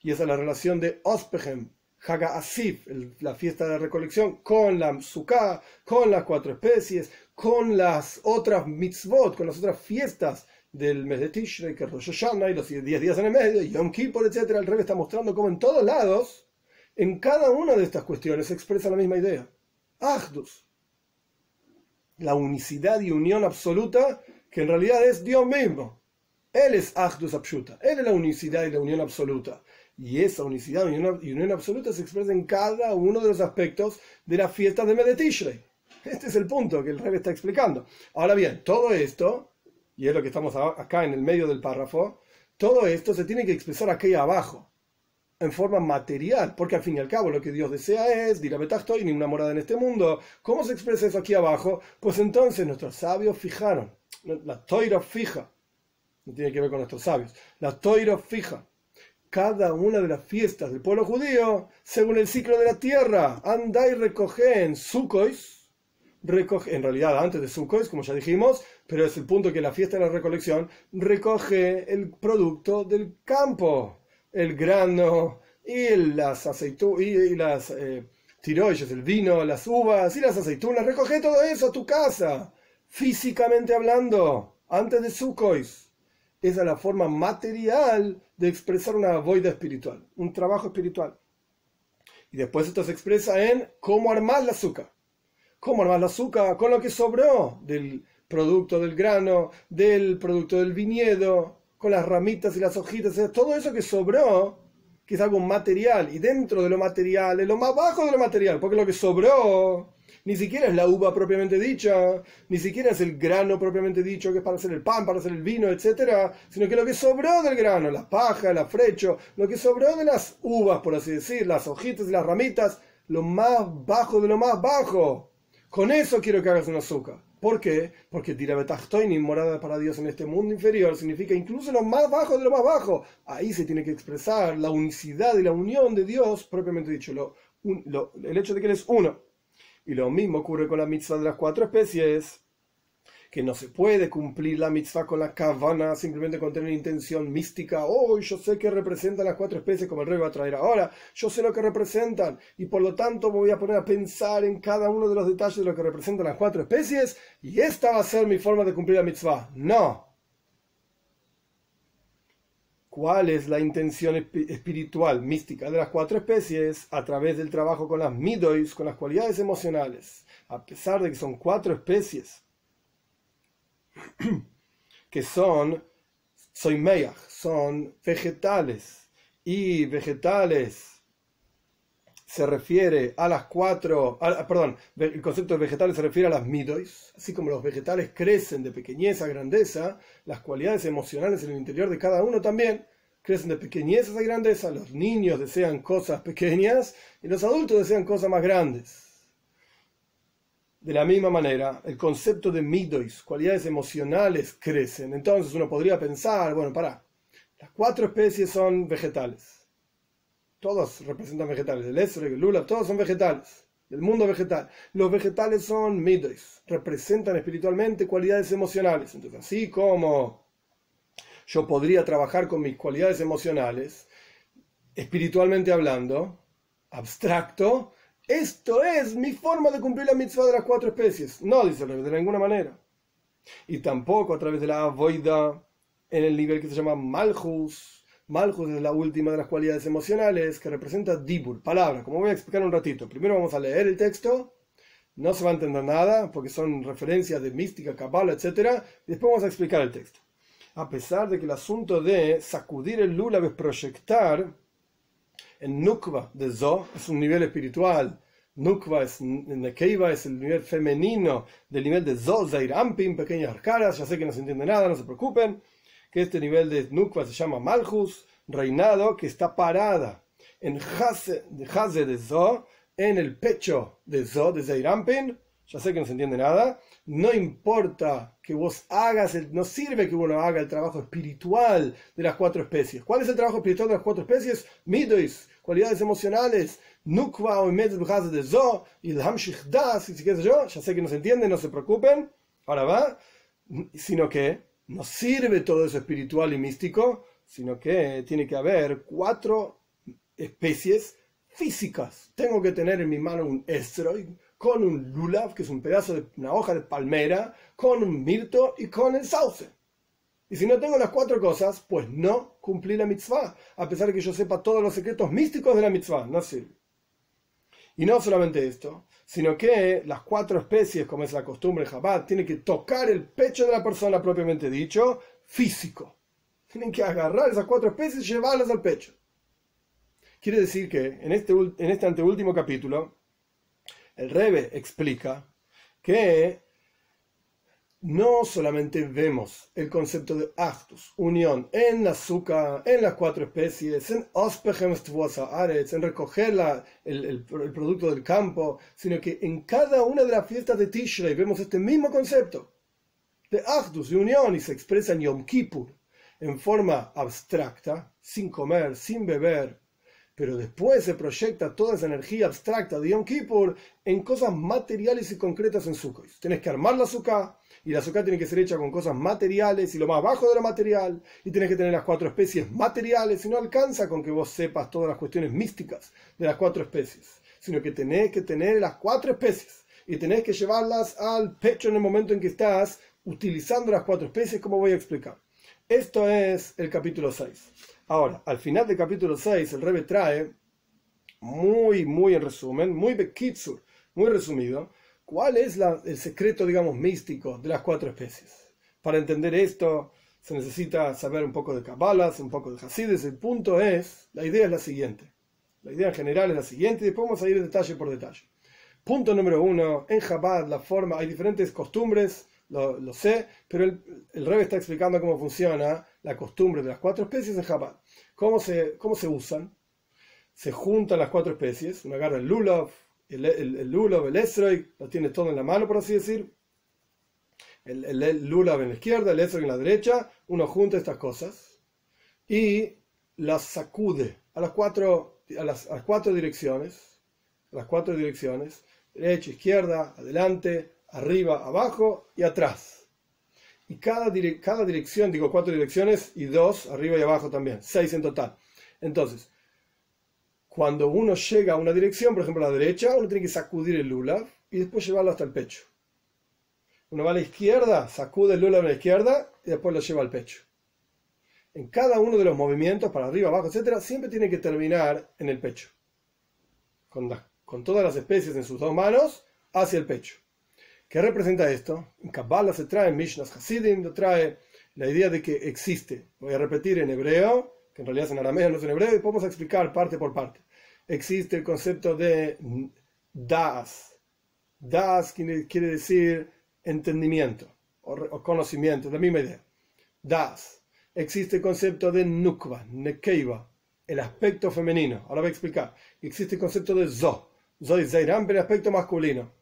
Y esa es la relación de Ospechem, Haga Asif, la fiesta de recolección, con la Sukkah, con las cuatro especies, con las otras mitzvot, con las otras fiestas del mes de Tishrei, que es Rosh Hashanah, y los 10 días en el medio, Yom Kippur, etc. El rey está mostrando cómo en todos lados, en cada una de estas cuestiones se expresa la misma idea. Ahdus. La unicidad y unión absoluta, que en realidad es Dios mismo. Él es Ahdus Abshuta. Él es la unicidad y la unión absoluta. Y esa unicidad y unión, absoluta se expresa en cada uno de los aspectos de la fiesta de Mes de Tishrei. Este es el punto que el rey está explicando. Ahora bien, todo esto y es lo que estamos acá en el medio del párrafo, todo esto se tiene que expresar aquí abajo, en forma material, porque al fin y al cabo lo que Dios desea es, dirá estoy ni una morada en este mundo. ¿Cómo se expresa eso aquí abajo? Pues entonces nuestros sabios fijaron, la toira fija, no tiene que ver con nuestros sabios, la toira fija, cada una de las fiestas del pueblo judío según el ciclo de la tierra. Anda y recoge en Sukkot, recoge, en realidad antes de Sukkot, como ya dijimos, pero es el punto que la fiesta de la recolección recoge el producto del campo, el grano y las aceitunas y, las eh, tiroides, el vino, las uvas y las aceitunas. Recoge todo eso a tu casa, físicamente hablando, antes de Sukkot. Esa es la forma material de expresar una voida espiritual, un trabajo espiritual. Y después esto se expresa en cómo armar la azúcar. ¿Cómo armar la azúcar? Con lo que sobró del producto del grano, del producto del viñedo, con las ramitas y las hojitas, todo eso que sobró, que es algo material, y dentro de lo material, es lo más bajo de lo material, porque lo que sobró ni siquiera es la uva propiamente dicha, ni siquiera es el grano propiamente dicho, que es para hacer el pan, para hacer el vino, etc. Sino que lo que sobró del grano, la paja, el afrecho, lo que sobró de las uvas, por así decir, las hojitas y las ramitas, lo más bajo de lo más bajo. Con eso quiero que hagas un azúcar. ¿Por qué? Porque ni morada para Dios en este mundo inferior, significa incluso lo más bajo de lo más bajo. Ahí se tiene que expresar la unicidad y la unión de Dios, propiamente dicho, el hecho de que Él es uno. Y lo mismo ocurre con la mitzvah de las cuatro especies, que no se puede cumplir la mitzvah con la kavana simplemente con tener intención mística. Oh, yo sé que representan las cuatro especies, como el rey va a traer ahora. Yo sé lo que representan y por lo tanto me voy a poner a pensar en cada uno de los detalles de lo que representan las cuatro especies y esta va a ser mi forma de cumplir la mitzvah. No, cuál es la intención espiritual, mística de las cuatro especies a través del trabajo con las midois, con las cualidades emocionales. A pesar de que son cuatro especies que son soy son vegetales y vegetales se refiere a las cuatro, perdón, el concepto de vegetales se refiere a las midois, así como los vegetales crecen de pequeñez a grandeza, las cualidades emocionales en el interior de cada uno también crecen de pequeñez a grandeza, los niños desean cosas pequeñas y los adultos desean cosas más grandes. De la misma manera, el concepto de midois, cualidades emocionales, crecen. Entonces uno podría pensar, bueno, para, las cuatro especies son vegetales todos representan vegetales. El Esreg, el Lula, todos son vegetales. El mundo vegetal. Los vegetales son midos, representan espiritualmente cualidades emocionales. Entonces, así como yo podría trabajar con mis cualidades emocionales, espiritualmente hablando, abstracto, esto es mi forma de cumplir la mitzvah de las cuatro especies. No, dice el de ninguna manera. Y tampoco a través de la voida en el nivel que se llama Malchus, Malchus es la última de las cualidades emocionales que representa Dibur, palabra, como voy a explicar un ratito. Primero vamos a leer el texto, no se va a entender nada porque son referencias de mística, cabala, etc. Después vamos a explicar el texto. A pesar de que el asunto de sacudir el lulav es proyectar en Nukva de Zo, es un nivel espiritual. Nukva es, Nekeiva es el nivel femenino del nivel de Zo, Zair Ampin, pequeñas caras, ya sé que no se entiende nada, no se preocupen que este nivel de Nukva se llama Malchus, reinado, que está parada en Hase de Zo, en el pecho de Zo, de Zeirampin, ya sé que no se entiende nada, no importa que vos hagas, el, no sirve que uno haga el trabajo espiritual de las cuatro especies. ¿Cuál es el trabajo espiritual de las cuatro especies? Midois, cualidades emocionales, Nukva o de Zo, y el Hamshich Das, y si qué sé yo, ya sé que no se entiende, no se preocupen, ahora va, sino que no sirve todo eso espiritual y místico, sino que tiene que haber cuatro especies físicas. Tengo que tener en mi mano un estroid con un lulav, que es un pedazo de una hoja de palmera, con un mirto y con el sauce. Y si no tengo las cuatro cosas, pues no cumplí la mitzvah, a pesar de que yo sepa todos los secretos místicos de la mitzvah, no sirve. Y no solamente esto, sino que las cuatro especies, como es la costumbre Chabad, tienen que tocar el pecho de la persona propiamente dicho, físico. Tienen que agarrar esas cuatro especies y llevarlas al pecho. Quiere decir que en este, en este anteúltimo capítulo, el Rebe explica que no solamente vemos el concepto de actus, unión, en la azúcar, en las cuatro especies, en en recoger el, producto del campo, sino que en cada una de las fiestas de Tishrei vemos este mismo concepto de actus, unión, y se expresa en Yom Kippur, en forma abstracta, sin comer, sin beber, pero después se proyecta toda esa energía abstracta de Yom Kippur en cosas materiales y concretas en Sukkot. Tienes que armar la azúcar y la azúcar tiene que ser hecha con cosas materiales y lo más bajo de lo material, y tienes que tener las cuatro especies materiales, y no alcanza con que vos sepas todas las cuestiones místicas de las cuatro especies, sino que tenés que tener las cuatro especies y tenés que llevarlas al pecho en el momento en que estás utilizando las cuatro especies, como voy a explicar. Esto es el capítulo 6. Ahora, al final del capítulo 6, el Rebbe trae, muy, muy en resumen, muy bekitsur, muy resumido, cuál es el secreto, digamos, místico de las cuatro especies. Para entender esto, se necesita saber un poco de Kabbalah, un poco de Hasides. El punto es, la idea es la siguiente. La idea en general es la siguiente y después vamos a ir detalle por detalle. Punto número uno, en Chabad la forma, hay diferentes costumbres, lo, sé, pero el, el Rebbe está explicando cómo funciona la costumbre de las cuatro especies en Chabad. ¿Cómo se, cómo se usan? Se juntan las cuatro especies, uno agarra el lulav, el, el, el lulav, el lo tiene todo en la mano, por así decir. El, el, lulav en la izquierda, el esrog en la derecha, uno junta estas cosas y las sacude a las cuatro, a las, a las cuatro direcciones, a las cuatro direcciones, derecha, izquierda, adelante, arriba, abajo y atrás. Y cada, cada dirección, digo cuatro direcciones y dos arriba y abajo también, seis en total. Entonces, cuando uno llega a una dirección, por ejemplo a la derecha, uno tiene que sacudir el lulav y después llevarlo hasta el pecho. Uno va a la izquierda, sacude el lulav a la izquierda y después lo lleva al pecho. En cada uno de los movimientos, para arriba, abajo, etcétera, siempre tiene que terminar en el pecho. Con, con todas las especies en sus dos manos, hacia el pecho. ¿Qué representa esto? En Kabbalah se trae, en Mishnas Hasidim lo trae la idea de que existe. Voy a repetir en hebreo, que en realidad es en arameo, no es en hebreo, y vamos a explicar parte por parte. Existe el concepto de das. Das quiere decir entendimiento o, conocimiento, la misma idea. Das. Existe el concepto de nukva, nekeiva, el aspecto femenino. Ahora voy a explicar. Existe el concepto de zo. Zo y zeiram, el aspecto masculino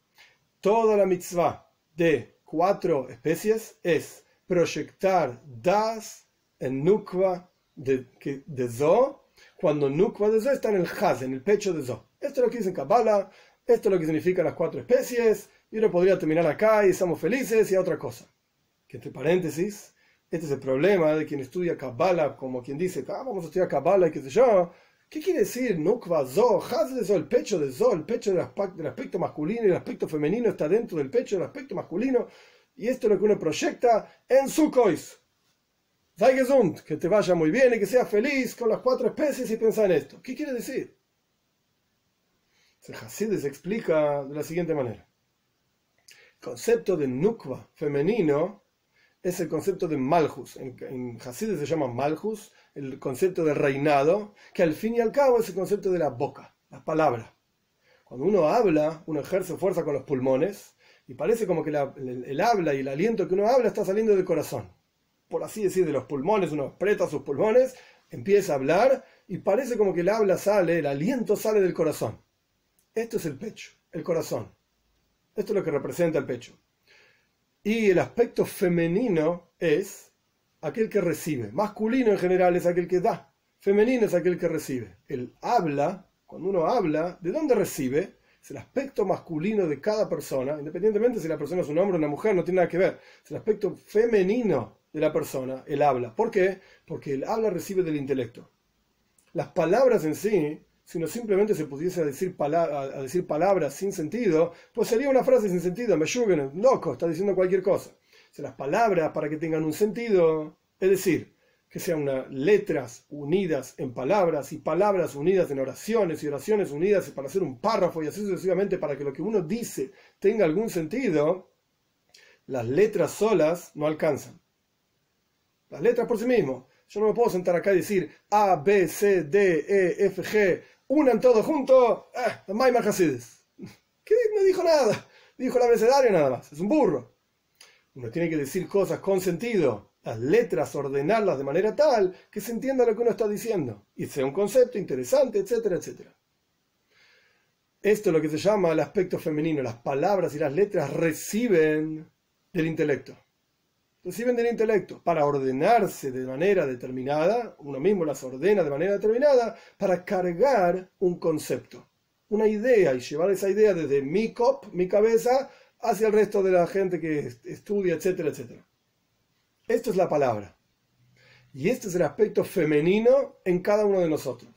toda la mitzvah de cuatro especies es proyectar das en nukva de, de zo, cuando nukva de zo está en el haz, en el pecho de zo. Esto es lo que dice en Kabbalah, esto es lo que significa las cuatro especies, y uno podría terminar acá y estamos felices y a otra cosa. Que entre paréntesis, este es el problema de quien estudia Kabbalah, como quien dice, ah, vamos a estudiar Kabbalah y qué sé yo, ¿Qué quiere decir Nukva Zo? de el pecho de Zo, el pecho del aspecto masculino y el aspecto femenino está dentro del pecho del aspecto masculino. Y esto es lo que uno proyecta en Sukois. Sei gesund, que te vaya muy bien y que seas feliz con las cuatro especies y piensa en esto. ¿Qué quiere decir? Hasides explica de la siguiente manera. El concepto de Nukva femenino es el concepto de Malhus. En, en Hasides se llama Malhus el concepto de reinado, que al fin y al cabo es el concepto de la boca, la palabra. Cuando uno habla, uno ejerce fuerza con los pulmones y parece como que el, habla y el aliento que uno habla está saliendo del corazón. Por así decir, de los pulmones, uno aprieta sus pulmones, empieza a hablar y parece como que el habla sale, el aliento sale del corazón. Esto es el pecho, el corazón. Esto es lo que representa el pecho. Y el aspecto femenino es aquel que recibe. Masculino en general es aquel que da. Femenino es aquel que recibe. El habla, cuando uno habla, ¿de dónde recibe? Es el aspecto masculino de cada persona, independientemente si la persona es un hombre o una mujer, no tiene nada que ver. Es el aspecto femenino de la persona, el habla. ¿Por qué? Porque el habla recibe del intelecto. Las palabras en sí, si no simplemente se pudiese decir, a decir palabras sin sentido, pues sería una frase sin sentido. Me loco, está diciendo cualquier cosa las palabras para que tengan un sentido, es decir, que sean letras unidas en palabras y palabras unidas en oraciones y oraciones unidas para hacer un párrafo y así sucesivamente para que lo que uno dice tenga algún sentido, las letras solas no alcanzan. Las letras por sí mismas. Yo no me puedo sentar acá y decir A, B, C, D, E, F, G, unan todo junto, ah, Maimar ¿Qué? No dijo nada. Dijo el abecedario nada más. Es un burro. Uno tiene que decir cosas con sentido, las letras ordenarlas de manera tal que se entienda lo que uno está diciendo y sea un concepto interesante, etcétera, etcétera. Esto es lo que se llama el aspecto femenino. Las palabras y las letras reciben del intelecto. reciben del intelecto para ordenarse de manera determinada, uno mismo las ordena de manera determinada, para cargar un concepto, una idea y llevar esa idea desde mi cop, mi cabeza, hacia el resto de la gente que estudia, etcétera, etcétera. Esto es la palabra. Y este es el aspecto femenino en cada uno de nosotros,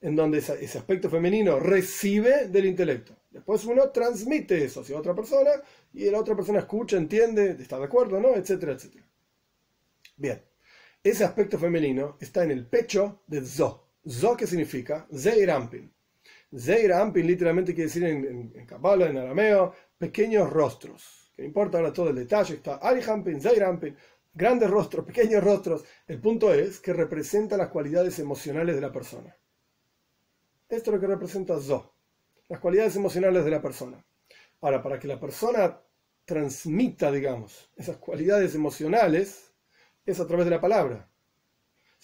en donde ese aspecto femenino recibe del intelecto. Después uno transmite eso hacia otra persona y la otra persona escucha, entiende, está de acuerdo, ¿no? Etcétera, etcétera. Bien, ese aspecto femenino está en el pecho de Zo. Zo, ¿qué significa? Zeir Ampin. Zeir Ampin literalmente quiere decir en, en, en arameo, pequeños rostros. Que importa ahora todo el detalle, está Ari Ampin, Zeir Ampin, grandes rostros, pequeños rostros. El punto es que representa las cualidades emocionales de la persona. Esto es lo que representa Zo las cualidades emocionales de la persona. Ahora, para que la persona transmita, digamos, esas cualidades emocionales, es a través de la palabra.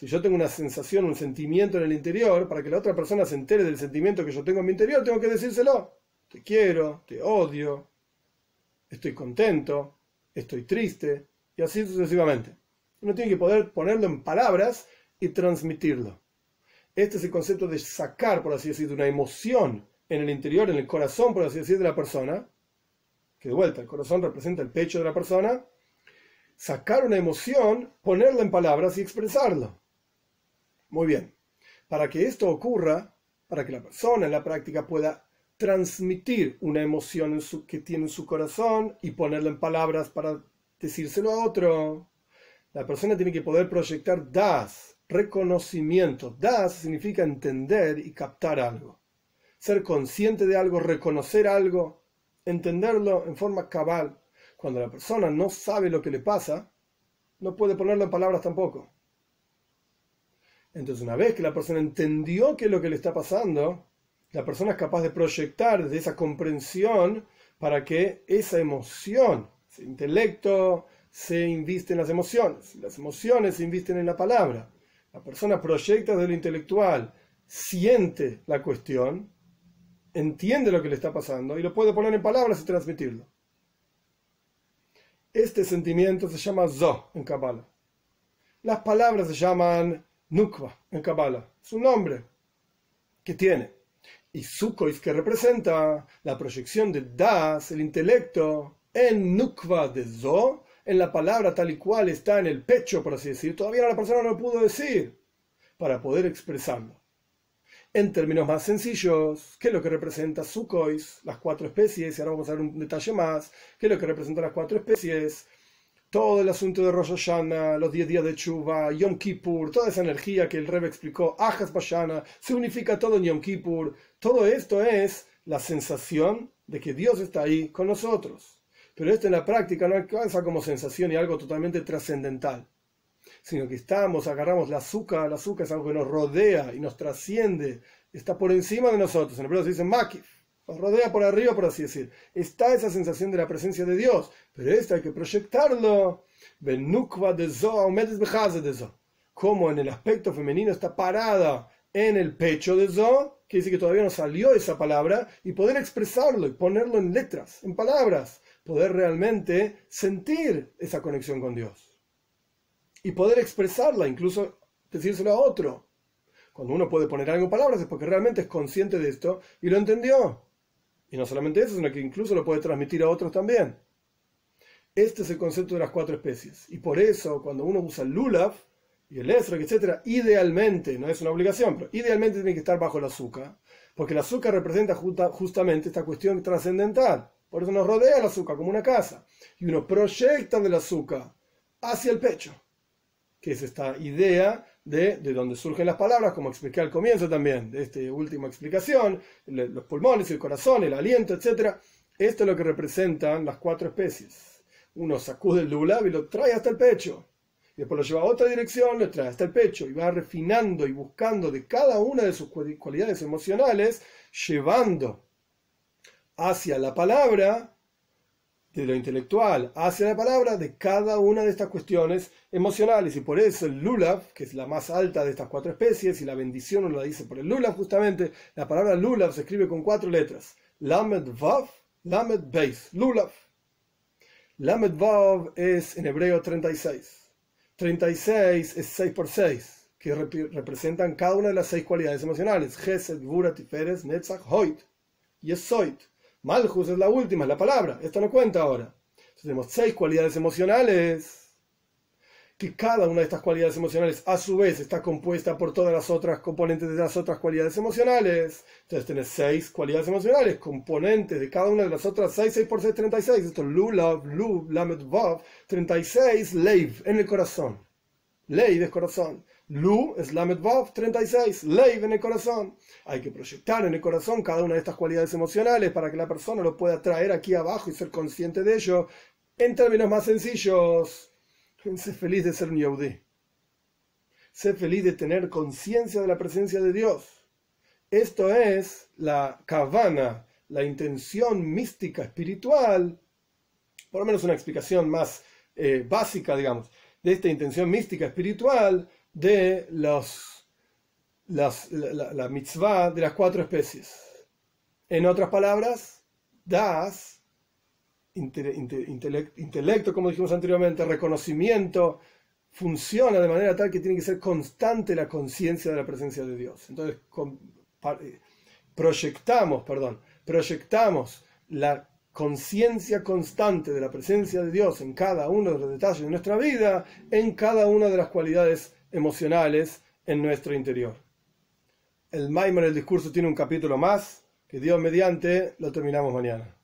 Si yo tengo una sensación, un sentimiento en el interior, para que la otra persona se entere del sentimiento que yo tengo en mi interior, tengo que decírselo. Te quiero, te odio, estoy contento, estoy triste, y así sucesivamente. Uno tiene que poder ponerlo en palabras y transmitirlo. Este es el concepto de sacar, por así decirlo, una emoción en el interior, en el corazón, por así decir, de la persona, que de vuelta, el corazón representa el pecho de la persona, sacar una emoción, ponerla en palabras y expresarlo. Muy bien. Para que esto ocurra, para que la persona en la práctica pueda transmitir una emoción que tiene en su corazón y ponerla en palabras para decírselo a otro, la persona tiene que poder proyectar das, reconocimiento. Das significa entender y captar algo ser consciente de algo, reconocer algo, entenderlo en forma cabal. Cuando la persona no sabe lo que le pasa, no puede ponerlo en palabras tampoco. Entonces, una vez que la persona entendió qué es lo que le está pasando, la persona es capaz de proyectar de esa comprensión para que esa emoción, ese intelecto, se inviste en las emociones. Las emociones se invisten en la palabra. La persona proyecta desde lo intelectual, siente la cuestión entiende lo que le está pasando y lo puede poner en palabras y transmitirlo. Este sentimiento se llama Zo en Kabbalah. Las palabras se llaman Nukva en Kabbalah. Su nombre que tiene. Y Sukois que representa la proyección de Das, el intelecto, en Nukva de Zo, en la palabra tal y cual está en el pecho, por así decir. Todavía la persona no lo pudo decir para poder expresarlo. En términos más sencillos, ¿qué es lo que representa Sukhois, las cuatro especies? Y ahora vamos a ver un detalle más. ¿Qué es lo que representa las cuatro especies? Todo el asunto de Rosh Hashanah, los 10 días de Chuva, Yom Kippur, toda esa energía que el Rebbe explicó, Ajas Bashana, se unifica todo en Yom Kippur. Todo esto es la sensación de que Dios está ahí con nosotros. Pero esto en la práctica no alcanza como sensación y algo totalmente trascendental sino que estamos, agarramos la azúcar, el azúcar es algo que nos rodea y nos trasciende, está por encima de nosotros. En hebreo se dice makif, nos rodea por arriba, por así decir. Está esa sensación de la presencia de Dios, pero esto hay que proyectarlo. Como en el aspecto femenino está parada en el pecho de Zo, que dice que todavía no salió esa palabra, y poder expresarlo y ponerlo en letras, en palabras, poder realmente sentir esa conexión con Dios y poder expresarla, incluso decírselo a otro. Cuando uno puede poner algo en palabras es porque realmente es consciente de esto y lo entendió. Y no solamente eso, sino que incluso lo puede transmitir a otros también. Este es el concepto de las cuatro especies. Y por eso, cuando uno usa el lulav y el esrog, etc., idealmente, no es una obligación, pero idealmente tiene que estar bajo el azúcar, porque el azúcar representa justamente esta cuestión trascendental. Por eso nos rodea el azúcar como una casa. Y uno proyecta del azúcar hacia el pecho que es esta idea de, de donde surgen las palabras, como expliqué al comienzo también de esta última explicación, los pulmones, el corazón, el aliento, etc. Esto es lo que representan las cuatro especies. Uno sacude el lulab y lo trae hasta el pecho. Y después lo lleva a otra dirección, lo trae hasta el pecho y va refinando y buscando de cada una de sus cualidades emocionales, llevando hacia la palabra de lo intelectual hacia la palabra de cada una de estas cuestiones emocionales. Y por eso el lulav, que es la más alta de estas cuatro especies, y la bendición uno la dice por el lulav justamente, la palabra lulav se escribe con cuatro letras. Lamed Vav, Lamed Beis, lulav. Lamed Vav es en hebreo 36. 36 es 6 por 6, que representan cada una de las seis cualidades emocionales. Gesed, Gvura, Tiferes, Netzach, Hoit. Y Soit. Malchus es la última, es la palabra. Esto no cuenta ahora. tenemos seis cualidades emocionales que cada una de estas cualidades emocionales a su vez está compuesta por todas las otras componentes de las otras cualidades emocionales. Entonces tenés seis cualidades emocionales, componentes de cada una de las otras seis, seis por seis, 36. Esto es Lu, Love, Lu, Lamed, Vav, 36, Leiv, en el corazón. Leiv es corazón. Lu es Lamed Vav, 36, Leiv en el corazón. Hay que proyectar en el corazón cada una de estas cualidades emocionales para que la persona lo pueda traer aquí abajo y ser consciente de ello. En términos más sencillos, Sé feliz de ser un yaudí. Sé feliz de tener conciencia de la presencia de Dios. Esto es la kavana, la intención mística espiritual, por lo menos una explicación más eh, básica, digamos, de esta intención mística espiritual de las, la, mitzvah de las cuatro especies. En otras palabras, das intelecto, como dijimos anteriormente, reconocimiento, funciona de manera tal que tiene que ser constante la conciencia de la presencia de Dios. Entonces, eh, proyectamos, perdón, proyectamos la conciencia constante de la presencia de Dios en cada uno de los detalles de nuestra vida, en cada una de las cualidades emocionales en nuestro interior. El Maimer, el discurso, tiene un capítulo más, que Dios mediante lo terminamos mañana.